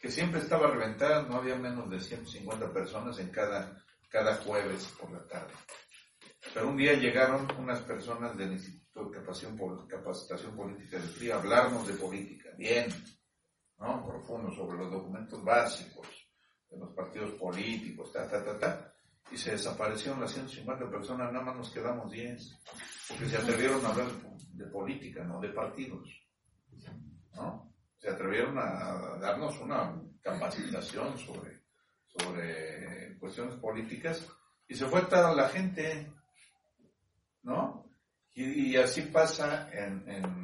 que siempre estaba reventada, no había menos de 150 personas en cada, cada jueves por la tarde. Pero un día llegaron unas personas del Instituto de Capacitación Política del PRI a hablarnos de política, bien, Profundo sobre los documentos básicos de los partidos políticos, ta, ta, ta, ta. y se desaparecieron las 150 personas, nada más nos quedamos 10, porque se atrevieron a hablar de política, no de partidos. ¿no? Se atrevieron a darnos una capacitación sobre, sobre cuestiones políticas y se fue toda la gente, ¿no? Y, así pasa en,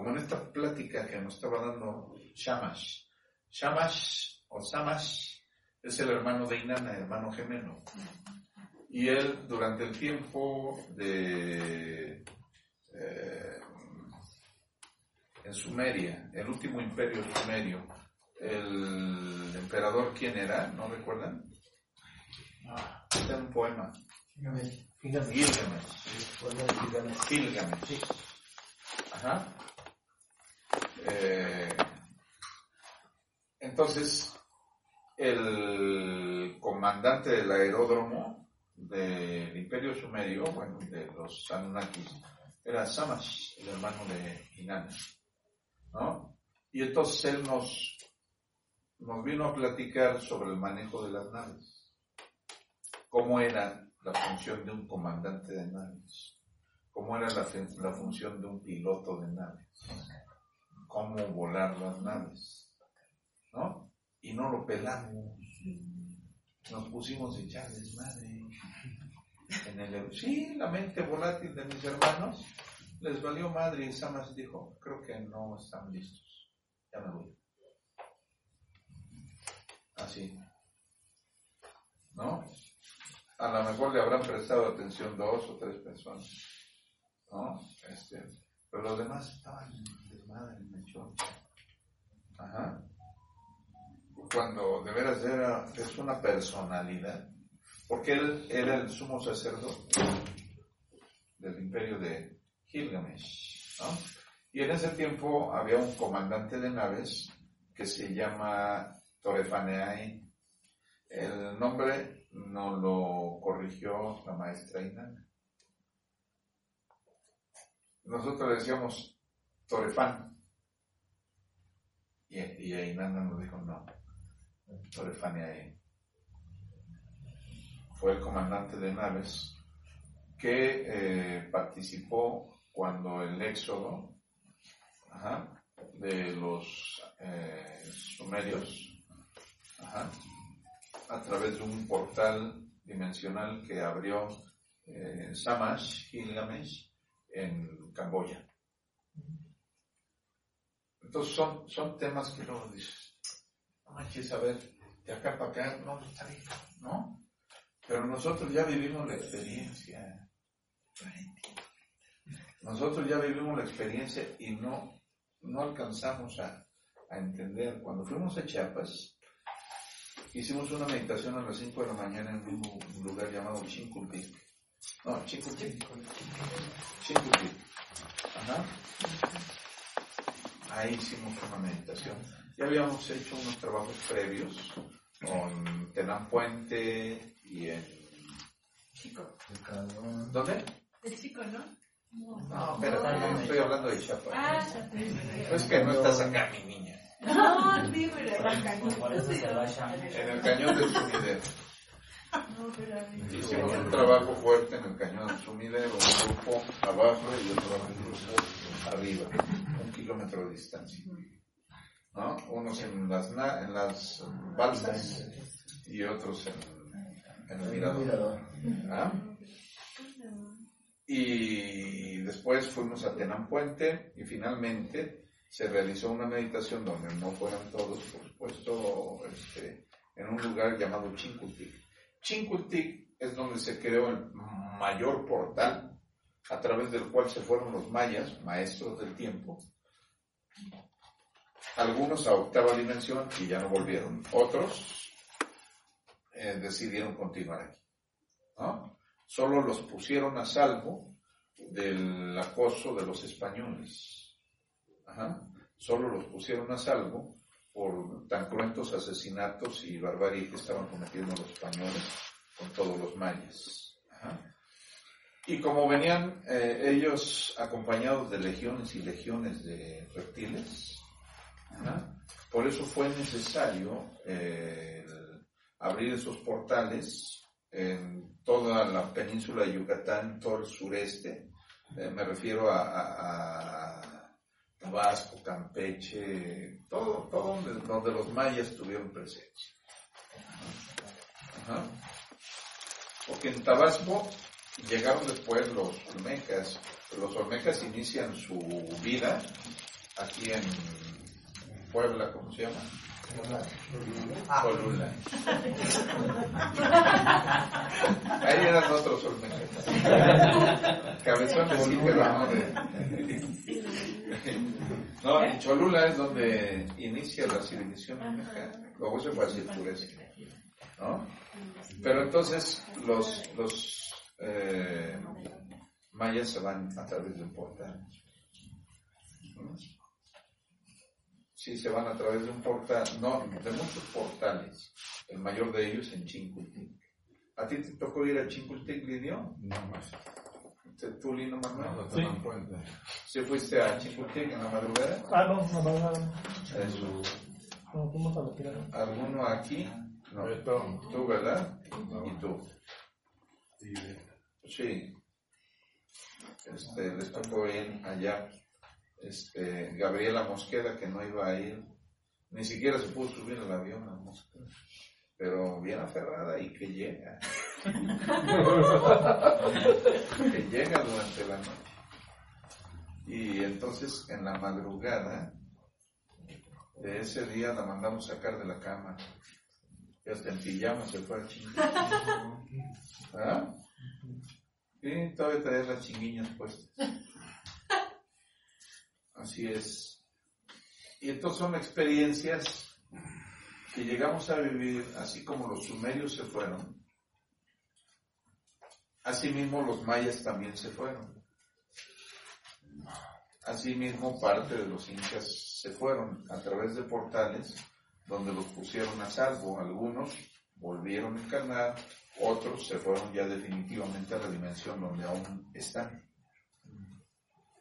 como en esta plática que nos estaba dando Shamash. Shamash o Samash es el hermano de Inanna, hermano gemelo. Y él, durante el tiempo de. eh, en Sumeria, el último imperio sumerio, el emperador, ¿quién era? ¿No recuerdan? Ah, está un poema. Gilgamesh. Gilgamesh. Gilgamesh. Ajá. Eh, entonces, el comandante del aeródromo del Imperio Sumerio, bueno, de los Anunnakis, era Samash, el hermano de Inanna, ¿no? Y entonces él nos, nos vino a platicar sobre el manejo de las naves, cómo era la función de un comandante de naves, cómo era la, fun- la función de un piloto de naves, cómo volar las naves, ¿no? Y no lo pelamos, nos pusimos a echar desmadre. En el, sí, la mente volátil de mis hermanos les valió madre y Samas dijo, creo que no están listos, ya me voy. Así. ¿No? A lo mejor le habrán prestado atención dos o tres personas. ¿No? Este, pero los demás estaban desmadre. Cuando de veras era, es una personalidad. Porque él era el sumo sacerdote del imperio de Gilgamesh. Y en ese tiempo había un comandante de naves que se llama Torefaneai. El nombre no lo corrigió la maestra Inanna. Nosotros le decíamos Torefan. Y, y a Inanna nos dijo no. Torefaneai. Fue el comandante de naves que eh, participó cuando el éxodo de los eh, sumerios a través de un portal dimensional que abrió eh, Samash, Gilgamesh, en Camboya. Entonces son, son temas que luego dices, no manches, a ver, de acá para acá, no, está bien, ¿no? Pero nosotros ya vivimos la experiencia. Nosotros ya vivimos la experiencia y no, no alcanzamos a, a entender. Cuando fuimos a Chiapas, hicimos una meditación a las 5 de la mañana en un, lu- un lugar llamado Chincultic. No, Chincultic. Chincultic. Ajá. Ahí hicimos una meditación. Ya habíamos hecho unos trabajos previos con Tenán Puente y en... Chico. ¿Dónde? El chico, ¿no? No, pero no estoy hablando de Chiapas. Ah, Es que no estás acá, mi niña. No, sí, pero. En el cañón del sumidero. No, pero a mí. Hicimos un trabajo fuerte en el cañón del sumidero, un grupo abajo y otro grupo arriba, un kilómetro de distancia. ¿No? Unos en las, na- en las balsas y otros en, en el mirador. ¿Ah? Y después fuimos a Tenán Puente y finalmente se realizó una meditación donde no fueran todos, por supuesto, este, en un lugar llamado Chincultic. Chincultic es donde se creó el mayor portal a través del cual se fueron los mayas, maestros del tiempo. Algunos a octava dimensión y ya no volvieron. Otros eh, decidieron continuar aquí. ¿no? Solo los pusieron a salvo del acoso de los españoles. Solo los pusieron a salvo por tan cruentos asesinatos y barbarie que estaban cometiendo los españoles con todos los mayas. Y como venían eh, ellos acompañados de legiones y legiones de reptiles, ajá, por eso fue necesario eh, abrir esos portales en toda la península de Yucatán, todo el sureste. Eh, me refiero a, Tabasco, Campeche, todo, todo donde, los mayas tuvieron presencia. Porque en Tabasco llegaron después los olmecas. Los olmecas inician su vida aquí en Puebla, ¿cómo se llama? Colula. Ahí eran otros olmecas. Cabezones sí, pero no de... No, en Cholula es donde inicia la civilización olmeca. Luego se fue hacia el sureste. ¿No? Pero entonces los, los eh, mayas se van a través de un portal. ¿no? Sí, se van a través de un portal, no, de muchos portales. El mayor de ellos en Chincultic. ¿A ti te tocó ir a Chincultic, Lidio? No más. ¿Te- ¿Tú, Lino Manuel? No, cuenta. ¿Sí fuiste a Chincultic en la madrugada? Ah, no, no, no, no. Eso. No, fuimos a la. ¿Alguno aquí? No. Tú, ¿verdad? Y tú. Sí, Sí. Este, les tocó ir allá. Este, Gabriela Mosqueda, que no iba a ir, ni siquiera se pudo subir al avión a Mosqueda. Pero bien aferrada y que llega. que llega durante la noche. Y entonces en la madrugada de ese día la mandamos sacar de la cama. Y hasta en pijama se fue a chingar. ¿Ah? Y todavía traer las chinguiñas puestas. Así es. Y entonces son experiencias que llegamos a vivir así como los sumerios se fueron. Asimismo los mayas también se fueron. Asimismo parte de los incas se fueron a través de portales donde los pusieron a salvo. Algunos volvieron a encarnar, otros se fueron ya definitivamente a la dimensión donde aún están.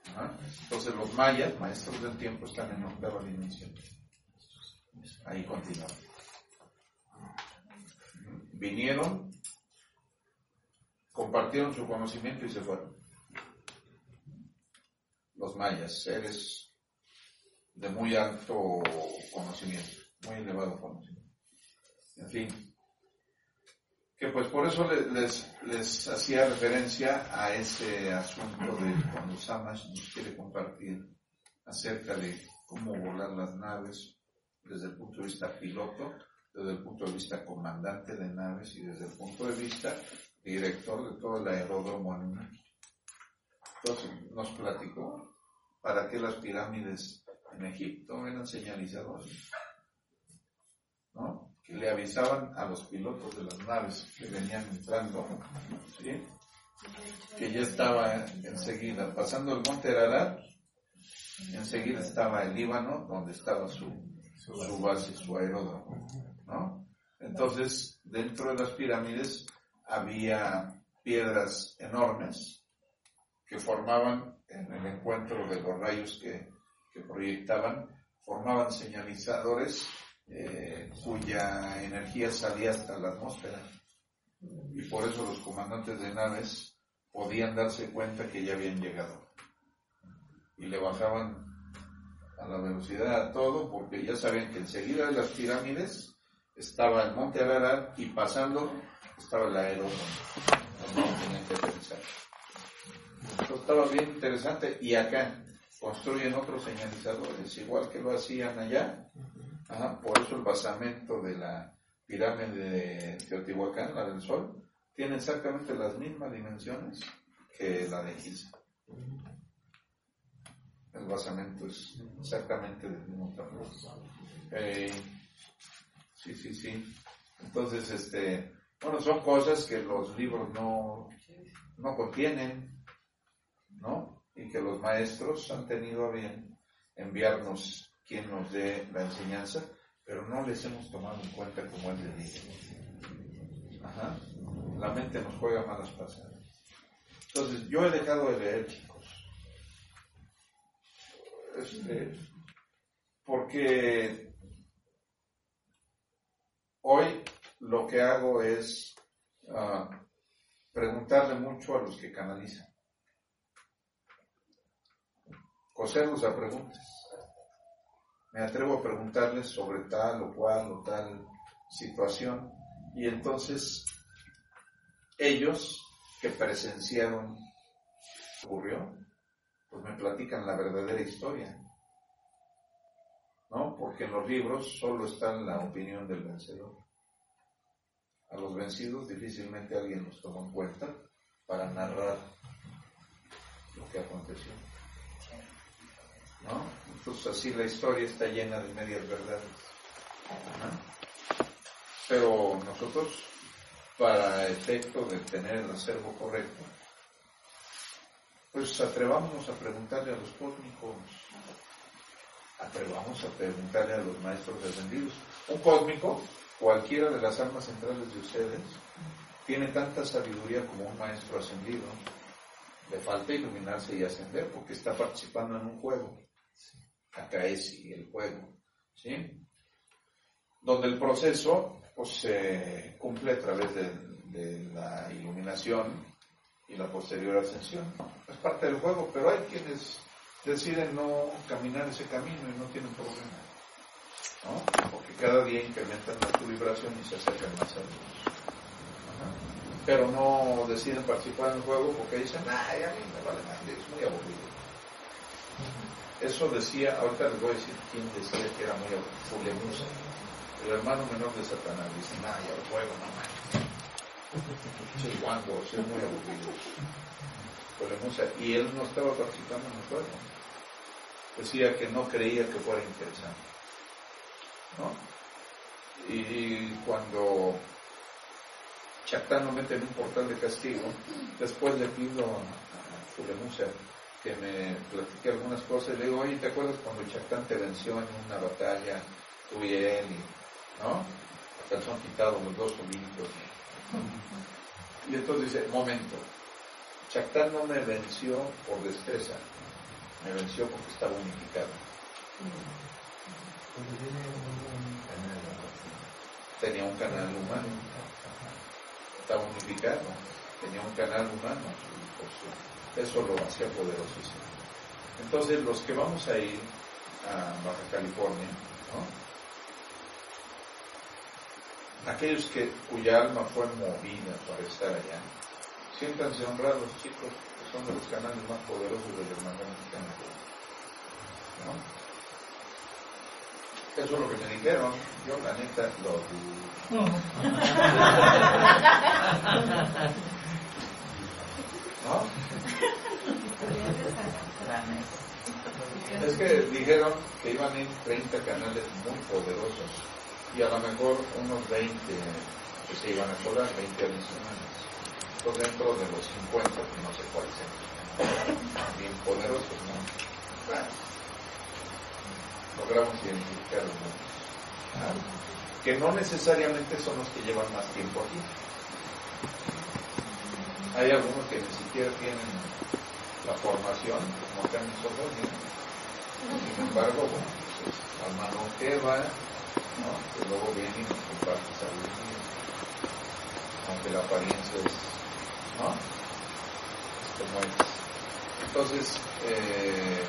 Ajá. Entonces los mayas, maestros del tiempo, están en octava dimensión. Ahí continuamos. Vinieron, compartieron su conocimiento y se fueron. Los mayas, seres de muy alto conocimiento, muy elevado conocimiento. En fin, que pues por eso le- les, les hacía referencia a ese asunto de cuando Samash nos quiere compartir acerca de cómo volar las naves desde el punto de vista piloto, desde el punto de vista comandante de naves y desde el punto de vista director de todo el aeródromo México. Entonces nos platicó para qué las pirámides en Egipto eran señalizadores, ¿no? Que le avisaban a los pilotos de las naves que venían entrando, ¿sí? Que ya estaba enseguida, pasando el monte Ararat, enseguida estaba el Líbano, donde estaba su, su base, su aeródromo, ¿no? Entonces, dentro de las pirámides había piedras enormes que formaban en el encuentro de los rayos que, que proyectaban, formaban señalizadores eh, cuya energía salía hasta la atmósfera. Y por eso los comandantes de naves podían darse cuenta que ya habían llegado. Y le bajaban a la velocidad a todo porque ya sabían que enseguida de las pirámides estaba el monte Ararat y pasando estaba el aeródromo. Esto estaba bien interesante y acá construyen otros señalizadores, igual que lo hacían allá. Ajá, por eso el basamento de la pirámide de Teotihuacán, la del Sol, tiene exactamente las mismas dimensiones que la de Giza. El basamento es exactamente del mismo tamaño. Eh, sí, sí, sí. Entonces, este, bueno, son cosas que los libros no, no contienen, ¿no? Y que los maestros han tenido a bien enviarnos quien nos dé la enseñanza, pero no les hemos tomado en cuenta como él le dice. Ajá. La mente nos juega malas pasadas. Entonces, yo he dejado de leer, chicos. Este, porque hoy lo que hago es ah, preguntarle mucho a los que canalizan. Coserlos a preguntas. Me atrevo a preguntarles sobre tal o cual o tal situación y entonces ellos que presenciaron ocurrió, pues me platican la verdadera historia. ¿No? Porque en los libros solo está la opinión del vencedor. A los vencidos difícilmente alguien los toma en cuenta para narrar lo que aconteció. ¿No? Así la historia está llena de medias verdades. Pero nosotros, para efecto de tener el acervo correcto, pues atrevámonos a preguntarle a los cósmicos, atrevamos a preguntarle a los maestros descendidos. Un cósmico, cualquiera de las almas centrales de ustedes, tiene tanta sabiduría como un maestro ascendido. Le falta iluminarse y ascender porque está participando en un juego. Y el juego. ¿Sí? Donde el proceso pues, se cumple a través de, la iluminación y la posterior ascensión. Es parte del juego, pero hay quienes deciden no caminar ese camino y no tienen problema. Porque cada día incrementan tu vibración y se acercan más a Dios. Pero no deciden participar en el juego porque dicen, ay, a mí me vale madre, es muy aburrido. Eso decía, ahorita les voy a decir quién decía que era muy aburrido, Fulemusa, el hermano menor de Satanás. Dice, ay, el juego, no manches. Sí, guango, muy aburrido. Fulemusa, y él no estaba participando en el juego. Decía que no creía que fuera interesante. ¿no? Y cuando Chactán lo mete en un portal de castigo, después le pido a Fulemusa que me platique algunas cosas. Le digo, oye, ¿te acuerdas cuando Chactán te venció en una batalla, tú y él, y, ¿no? A calzón quitado, los dos solitos. Y entonces dice, momento, Chactán no me venció por destreza, me venció porque estaba unificado. Tenía un canal humano, estaba unificado, tenía un canal humano, pues, eso lo hacía poderosísimo. Entonces, los que vamos a ir a Baja California, ¿no? aquellos que, cuya alma fue movida para estar allá, siéntanse honrados, chicos, que son de los canales más poderosos de la hermandad mexicana. ¿no? Eso es lo que me dijeron. Yo, la neta, lo ¿No? Es que dijeron que iban a ir 30 canales muy poderosos y a lo mejor unos 20 que se iban a colar, 20 adicionales. Por dentro de los 50, que no sé cuáles sean. Bien poderosos, ¿no? Logramos identificar. ¿ah? Que no necesariamente son los que llevan más tiempo aquí. Hay algunos que ni siquiera tienen la formación, como acá nosotros, ¿no? Sin embargo, bueno, pues es hermano que va, ¿no? que luego viene y nos comparte sabiduría. Aunque la apariencia es, ¿no? Es como es. Entonces, eh,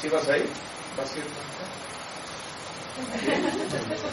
¿sí vas a ir? ¿Vas a ir? a lo mejor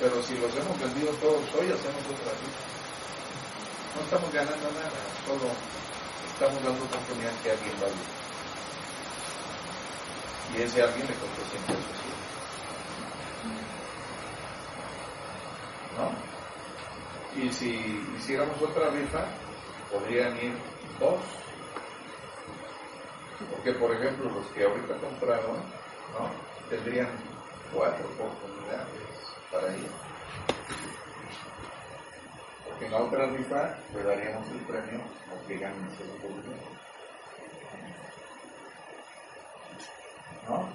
Pero si los hemos vendido todos hoy, hacemos otra rifa. No estamos ganando nada, solo estamos dando oportunidad que alguien vaya. Y ese alguien le costó 100 pesos. ¿No? Y si hiciéramos otra rifa, podrían ir dos. Porque, por ejemplo, los que ahorita compraron, ¿no? Tendrían cuatro oportunidades para ir. Porque en la otra rifa le daríamos el premio a que gane el segundo lugar. ¿No?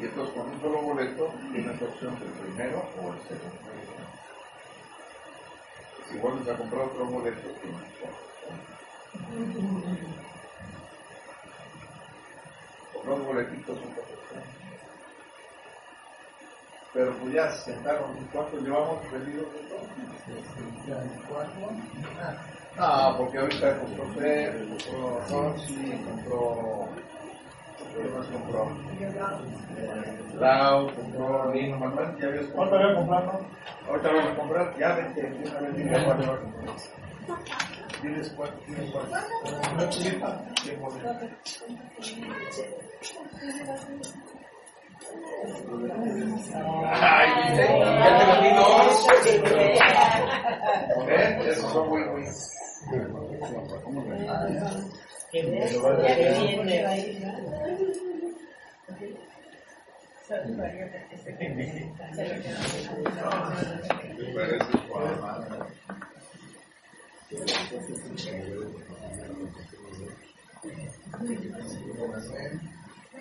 Y entonces con un solo boleto tienes opción del primero o el segundo. Si vuelves a comprar otro boleto, tienes opción. Con dos boletitos son cuatro. Pero pues ya se sentaron, ¿cuántos llevamos vendidos Ah, porque ahorita compró Fer, compró Rossi, compró. ¿Qué más compró? Lau, compró Lino, Manuel, ya habías ¿Cuánto voy a comprar, no? Ahorita vamos a comprar, ya vente, una vez dile cuánto vas a comprar. ¿Tienes cuánto? ¿Tienes cuánto? Ay, ya te vendí dos. ¿Ven? Esos son muy, muy.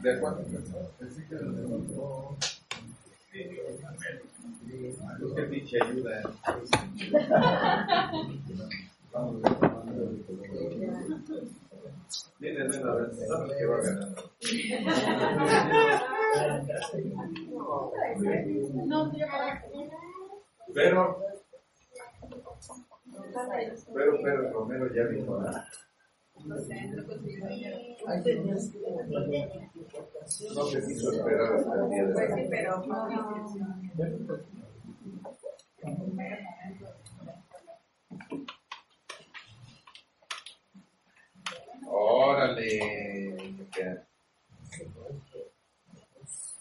suerte. ¿Quién más? Sí. ¿De que de otro. Es que pinche ayuda. Viene de una vez, sabes que va a ganar. Pero, pero, pero Romero ya vino a. No se quiso esperar hasta el día de.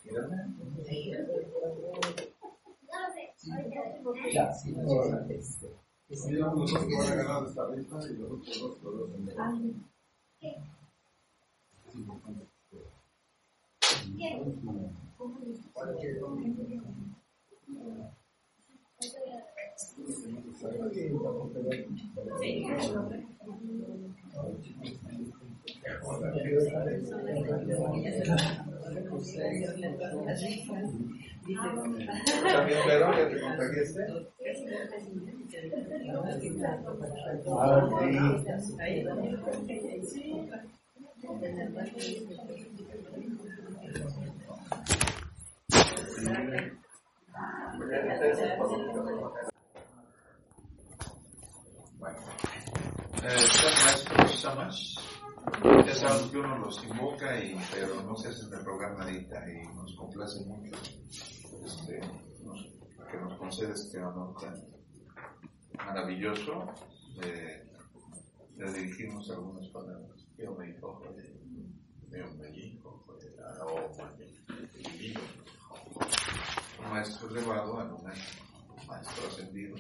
Mírame. Mira, nosotros ¿También Pedro que te contagiaste? Bueno. Ya que uno los invoca, y, pero no se hacen el programa y nos complace mucho este, que nos concede este honor tan maravilloso de, de dirigirnos algunas palabras. Yo me dijo, yo me dijo, un maestro elevado a un maestro ascendido,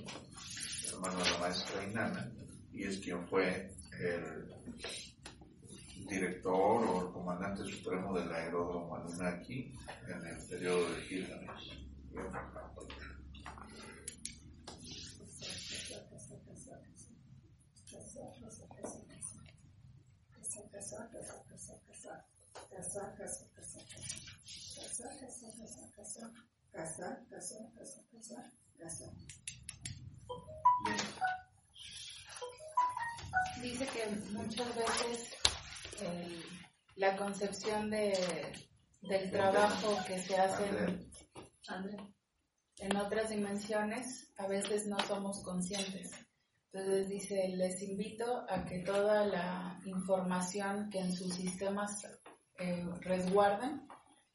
hermano de la maestra Inana, y es quien fue el director o el comandante supremo del aeródromo Anunnaki en el periodo de Gilgamesh. Dice que muchas veces el- la concepción de, del trabajo que se hace en, en otras dimensiones, a veces no somos conscientes. Entonces dice, les invito a que toda la información que en sus sistemas eh, resguarden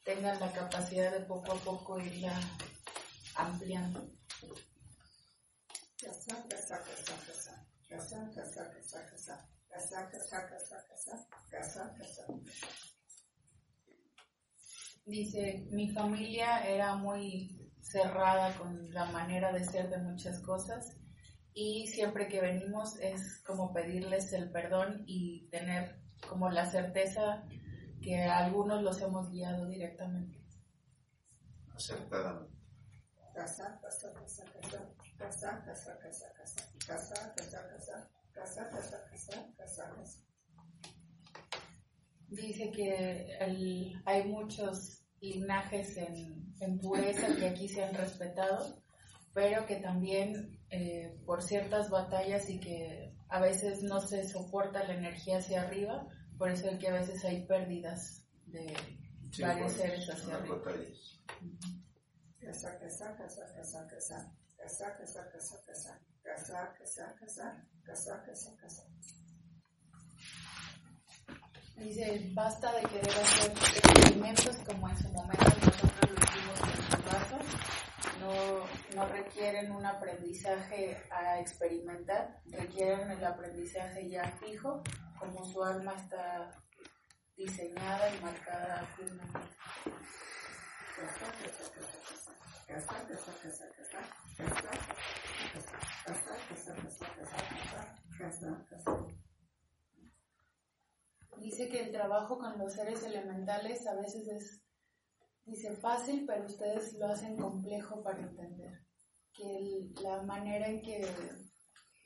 tengan la capacidad de poco a poco irla ampliando. Casa, casa, casa, casa. Casa, casa, casa, casa. Casa, casa, casa, casa. Casa, casa. Dice, mi familia era muy cerrada con la manera de ser de muchas cosas y siempre que venimos es como pedirles el perdón y tener como la certeza que algunos los hemos guiado directamente. Acertadamente. Casa, casa, casa, casa. Casa, casa, casa, casa. Casa, casa, casa. Casa, casa, casa. Casa, casa. Dice que el- hay muchos linajes en, en pureza que aquí se han respetado, pero que también eh, por ciertas batallas y que a veces no se soporta la energía hacia arriba, por eso es que a veces hay pérdidas de Sí, varios pues, seres hacia arriba. Casa, casa, casa, casa, casa. Casa, casa, casa, casa. Casa, casa, casa. Casa, casa, casa. Dice, basta de querer hacer experimentos como en su momento nosotros lo hicimos en su raza. No, no requieren un aprendizaje a experimentar, requieren el aprendizaje ya fijo, como su alma está diseñada y marcada firmemente. Dice que el trabajo con los seres elementales a veces es, dice, fácil, pero ustedes lo hacen complejo para entender. Que la manera en que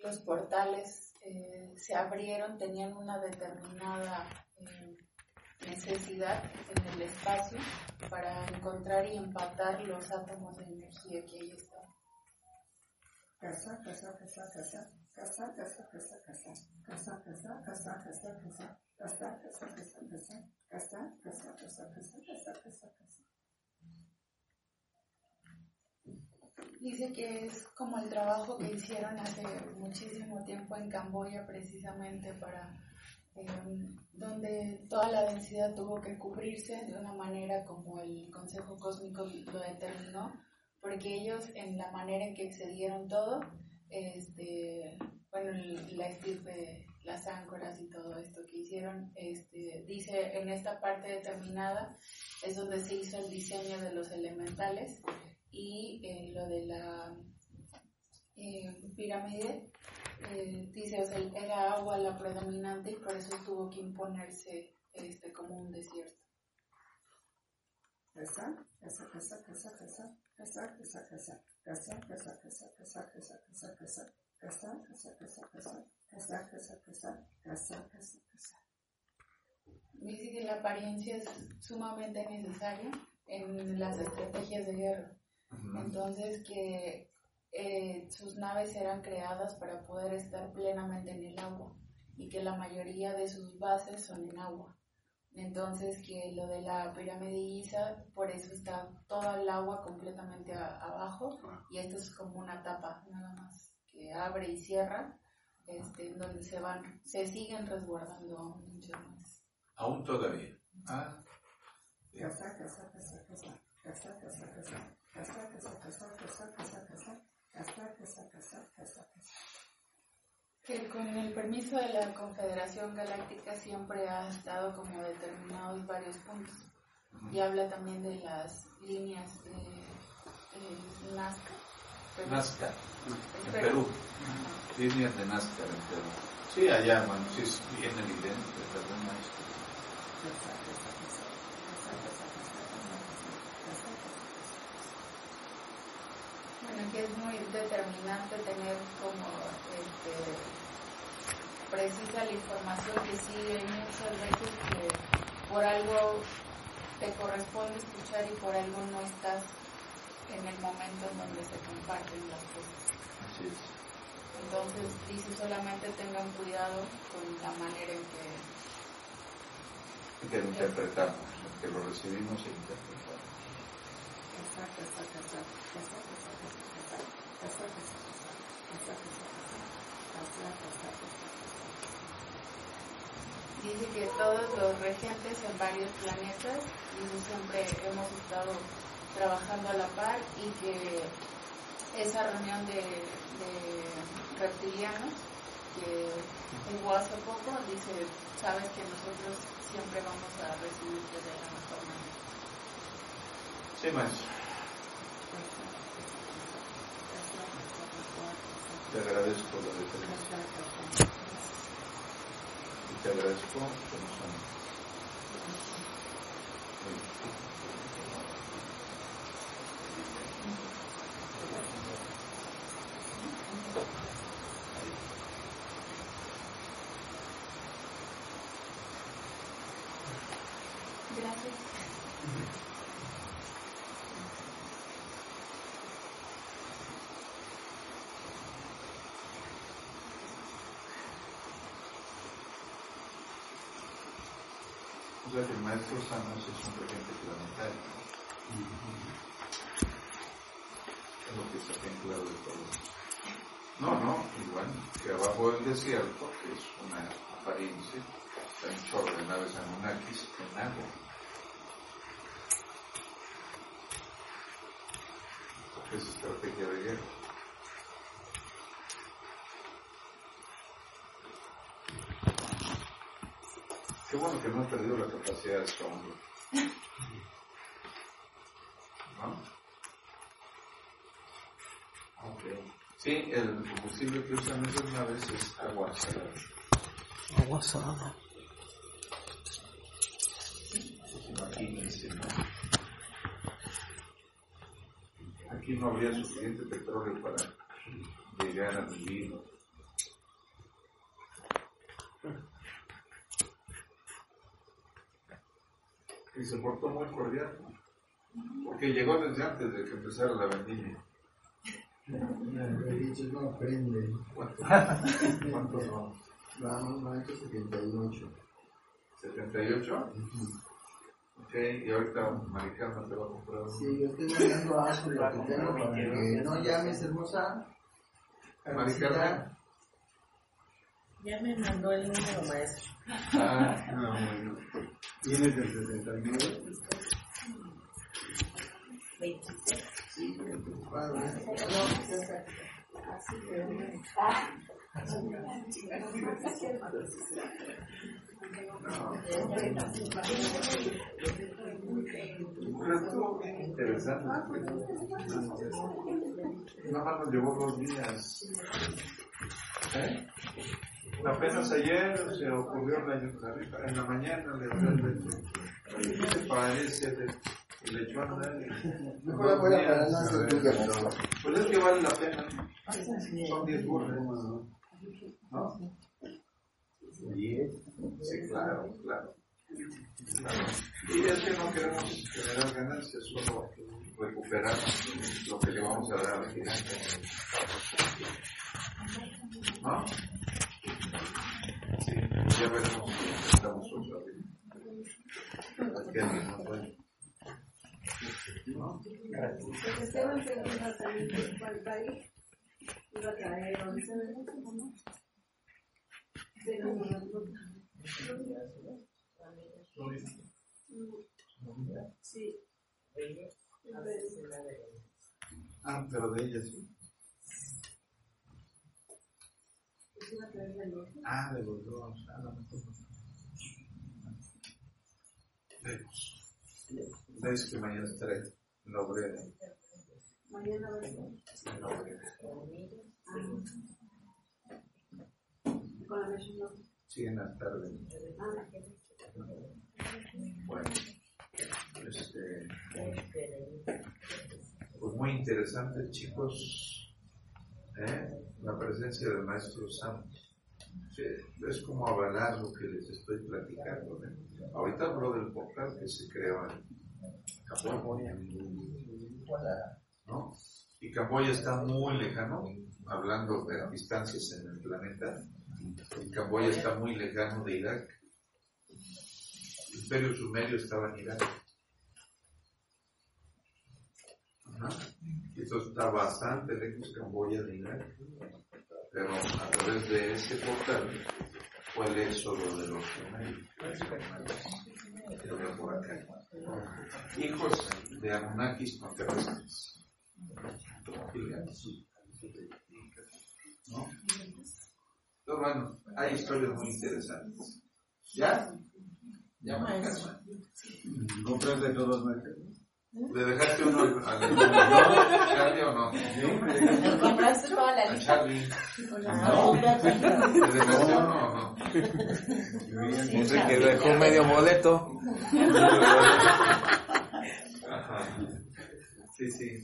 los portales eh, se abrieron tenían una determinada eh, necesidad en el espacio para encontrar y empatar los átomos de energía que ahí están. Casa, casa, casa, casa. Casa, casa, casa, casa. Casa, casa, casa, casa, casa. Casa, casa, casa, casa. Casa, casa, casa, casa, casa, casa, casa. Dice que es como el trabajo que hicieron hace muchísimo tiempo en Camboya precisamente para eh, donde toda la densidad tuvo que cubrirse de una manera como el Consejo Cósmico lo determinó, porque ellos en la manera en que excedieron todo, este, bueno, la estirpe, las áncoras y todo esto que hicieron, este, dice en esta parte determinada es donde se hizo el diseño de los elementales y eh, lo de la eh, pirámide eh, dice o sea, era agua la predominante y por eso tuvo que imponerse este como un desierto Casa, casa, casa, casa, casa. Casa, casa, casa. Casa, casa, casa, casa, casa, casa, casa. Casa, casa, casa, casa. Casa, casa, casa. Casa, casa, casa. dice que la apariencia es sumamente necesaria en las estrategias de guerra entonces que eh, sus naves eran creadas para poder estar plenamente en el agua y que la mayoría de sus bases son en agua. Entonces que lo de la pirámide de Giza, por eso está toda el agua completamente a- abajo y esto es como una tapa nada más que abre y cierra, este, donde se van, se siguen resguardando aún mucho más. Aún todavía. Ah, Casa, casa, casa, casa. Casa, casa, casa. Casa, casa, que con el permiso de la Confederación Galáctica siempre ha estado como determinados varios puntos. Y habla también de las líneas de Nazca. Pero- Nazca, en Perú. Líneas de Nazca en Perú. Sí, allá, bueno, sí es bien evidente, perdón, maestro. Casa, casa, casa. Casa, casa, casa, casa, casa. Casa, casa, Que es muy determinante tener como este, precisa la información que sí hay muchas veces que por algo te corresponde escuchar y por algo no estás en el momento en donde se comparten las cosas. Así es. Entonces dice solamente tengan cuidado con la manera en que Que lo interpretamos, que lo recibimos e interpretamos. casa, casa. Casa, casa, Dice que todos los regentes en varios planetas, eso siempre hemos estado trabajando a la par y que esa reunión de, de reptilianos que hubo hace poco dice, sabes que nosotros siempre vamos a recibirte de la mejor manera. Sí, maestro. Te agradezco la determinación. Y te agradezco que nos ames. Gracias. Que el maestro Sanos es un regente planetario. Es lo que está bien claro de todo. No, no, igual que abajo del desierto, que es una apariencia, está un chorro de naves Anunnakis en agua. Es estrategia de guerra. Qué bueno que no he perdido la capacidad de asombro. ¿No? Ok. Sí, el combustible que usan esas naves es agua salada. Agua salada. Imagínense, ¿no? Aquí no habría suficiente petróleo para llegar a vivir. Y se portó muy cordial. Porque llegó desde antes de que empezara la vendimia. No aprende. ¿Cuántos? ¿Cuántos no? Vamos, maestro 78. ¿78? Ok, y ahorita Maricarmen te va a comprar. Sí, yo estoy mandando a Ashley lo que tengo para que no llames hermosa. a Mari visitar. Carmen. Ya me mandó el número, maestro. Ah, No, bueno. Tienes el 69. 26. Sí, preocupado. ¿eh? Pero estuvo bien interesante. Nada más nos llevó dos días. ¿Eh? Apenas ayer se ocurrió en la, en la mañana le hablé de ¿Qué te parece? de- Y le echó a andar. y- Mejor la voy a parar, no A hace ver, tuya, pero- Pues es que vale la pena. Son 10 burros. ¿No? Sí, claro, claro. Claro. Y es que no queremos generar ganancias, solo recuperar lo que le vamos a dar a la. ¿No? Sí, ya veremos si estamos otra vez. Aquí alguien nos va. ¿No? Porque Esteban se iba a salir para el país, iba a traer 11 minutos, ¿no? Pero no, Sí. Ah, pero de ella sí. Iba a traer el otro. Ah, de los dos. Ah, no. Vemos. Ves que mañana estaré en obrera. Mañana. En obrera. Con la versión Sí, en la tarde. Ah, Bueno, este, pues muy interesante, chicos, ¿eh? la presencia del maestro Santos. Sí, es como avalar lo que les estoy platicando. ¿eh? Ahorita habló del portal que se creó en Camboya. ¿no? Y Camboya está muy lejano, hablando de distancias en el planeta. Y Camboya está muy lejano de Irak. El imperio sumerio estaba en Irak. Ajá. Y eso está bastante lejos Camboya de Irak. Pero a través de ese portal fue el éxodo de los había por acá. Hijos, de Anunnakis no terrestres. ¿No? Pero bueno, hay historias muy interesantes. ¿Ya? Ya me cansa. ¿Compras de todos los ¿Le dejaste uno al, al, ¿no? Charlie o no? ¿Compraste toda la A lista? Charlie. No. ¿Le dejaste uno o no? Dice que dejó medio boleto. Ajá. Sí, sí.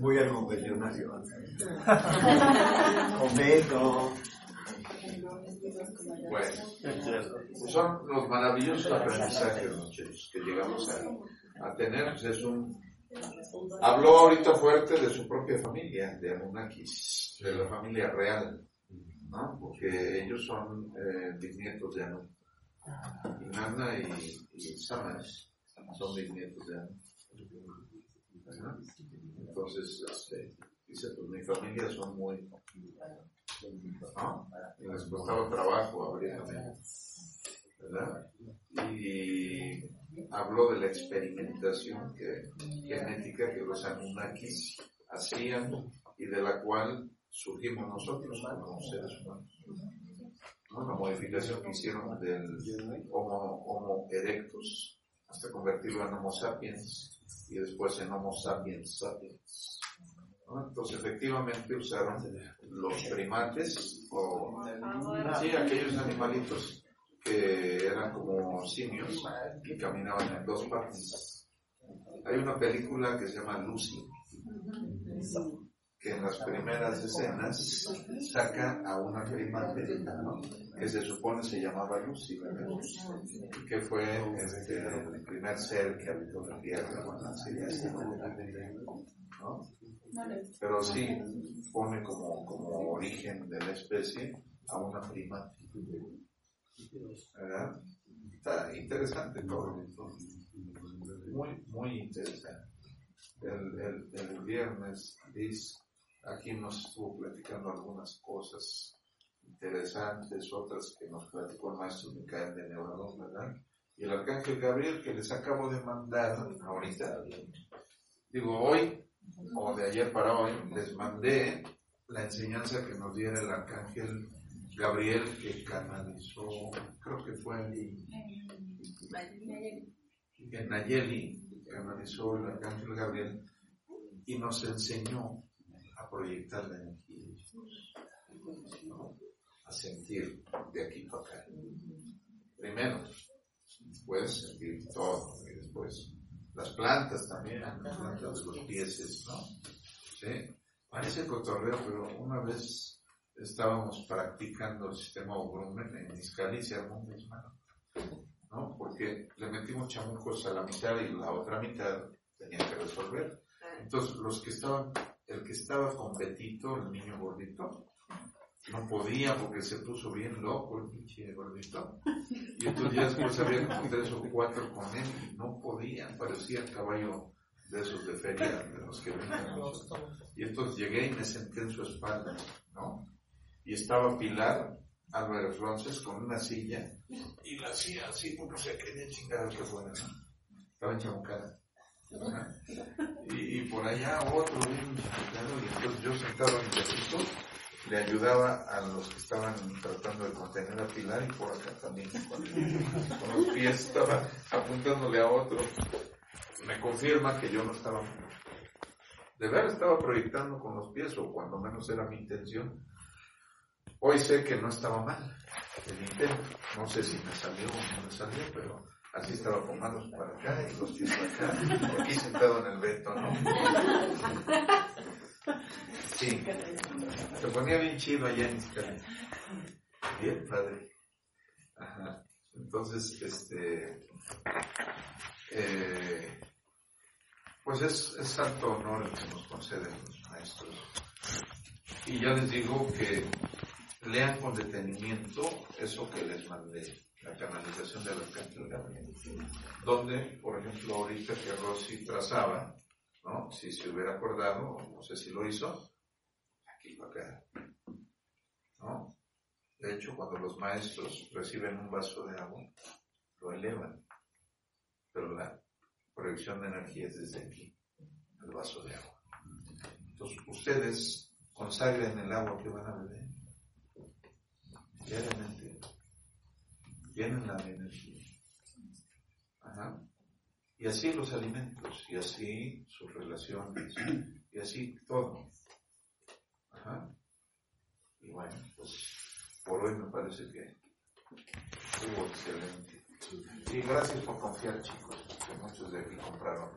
Muy al confesionario. Convento. Bueno, son los maravillosos aprendizajes, que llegamos a, tener. Pues es un, habló ahorita fuerte de su propia familia, de Anunnakis, de la familia real, ¿no? Porque ellos son eh, bisnietos de Anu. Inanna y, y Samash son bisnietos de Anu. Ajá. Entonces, este, dice, pues mi familia son muy, ¿no? Les costaba trabajo abrirme, ¿verdad? Y habló de la experimentación genética que los Anunnakis hacían y de la cual surgimos nosotros como seres humanos. ¿no? La modificación que hicieron del Homo, homo erectus hasta convertirlo en Homo sapiens y después en Homo sapiens sapiens. Entonces efectivamente usaron los primates o sí, aquellos animalitos que eran como simios y caminaban en dos patas. Hay una película que se llama Lucy, que en las primeras escenas saca a una primate ¿no? que se supone se llamaba Lucy, ¿verdad? Que fue este, el primer ser que habitó la tierra, bueno, así ¿no? Pero sí pone como, como origen de la especie a una primate. ¿Verdad? Está interesante todo esto. Muy, muy interesante. El, el, el viernes, Liz, aquí nos estuvo platicando algunas cosas interesantes, otras que nos platicó el maestro Micael de Nevadón, ¿verdad? Y el arcángel Gabriel que les acabo de mandar ahorita, digo hoy, o de ayer para hoy, les mandé la enseñanza que nos diera el arcángel Gabriel que canalizó, creo que fue en, en Nayeli, canalizó el arcángel Gabriel y nos enseñó a proyectar la energía ¿no? a sentir de aquí para acá. Primero, después sentir todo plantas también, las plantas de los pies, ¿no? ¿Sí? Parece cotorreo, pero una vez estábamos practicando el sistema Ogrumen en Izcali y se armó un desmano, ¿no? Porque le metimos chamucos a la mitad y la otra mitad tenía que resolver. Entonces, los que estaban, el que estaba con Betito, el niño gordito, no podía porque se puso bien loco el pinche gordito. Y entonces ya después había como tres o cuatro con él y no podían, parecía el caballo de esos de feria, de los que venían. Y entonces llegué y me senté en su espalda, ¿no? Y estaba Pilar Álvarez Flonces con una silla y la hacía así porque se quería chingar que fuera. Estaba enchamucada. Y, y por allá otro bien y entonces yo sentado en el le ayudaba a los que estaban tratando de contener a Pilar y por acá también con, los pies estaba apuntándole a otro. Me confirma que yo no estaba de ver estaba proyectando con los pies o cuando menos era mi intención. Hoy sé que no estaba mal el intento. No sé si me salió o no me salió, pero así estaba con manos para acá y los pies para acá. Aquí sentado en el veto, ¿no? Sí. Se ponía bien chido allá en Izcali. Bien padre. Ajá. Entonces, este, eh, pues es, es santo honor el que nos conceden los maestros. Y ya les digo que lean con detenimiento eso que les mandé, la canalización del arcángel Gabriel. Donde, por ejemplo, ahorita que Rosy trazaba, ¿no? Si se hubiera acordado, no sé si lo hizo, aquí para acá, ¿no? De hecho, cuando los maestros reciben un vaso de agua, lo elevan, pero la proyección de energía es desde aquí, el vaso de agua. Entonces, ustedes consagren el agua que van a beber diariamente. Llénenla de energía. Ajá. Y así los alimentos, y así sus relaciones, y así todo. Ajá. Y bueno, pues por hoy me parece que estuvo excelente. Y gracias por confiar, chicos, que muchos de aquí compraron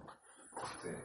este,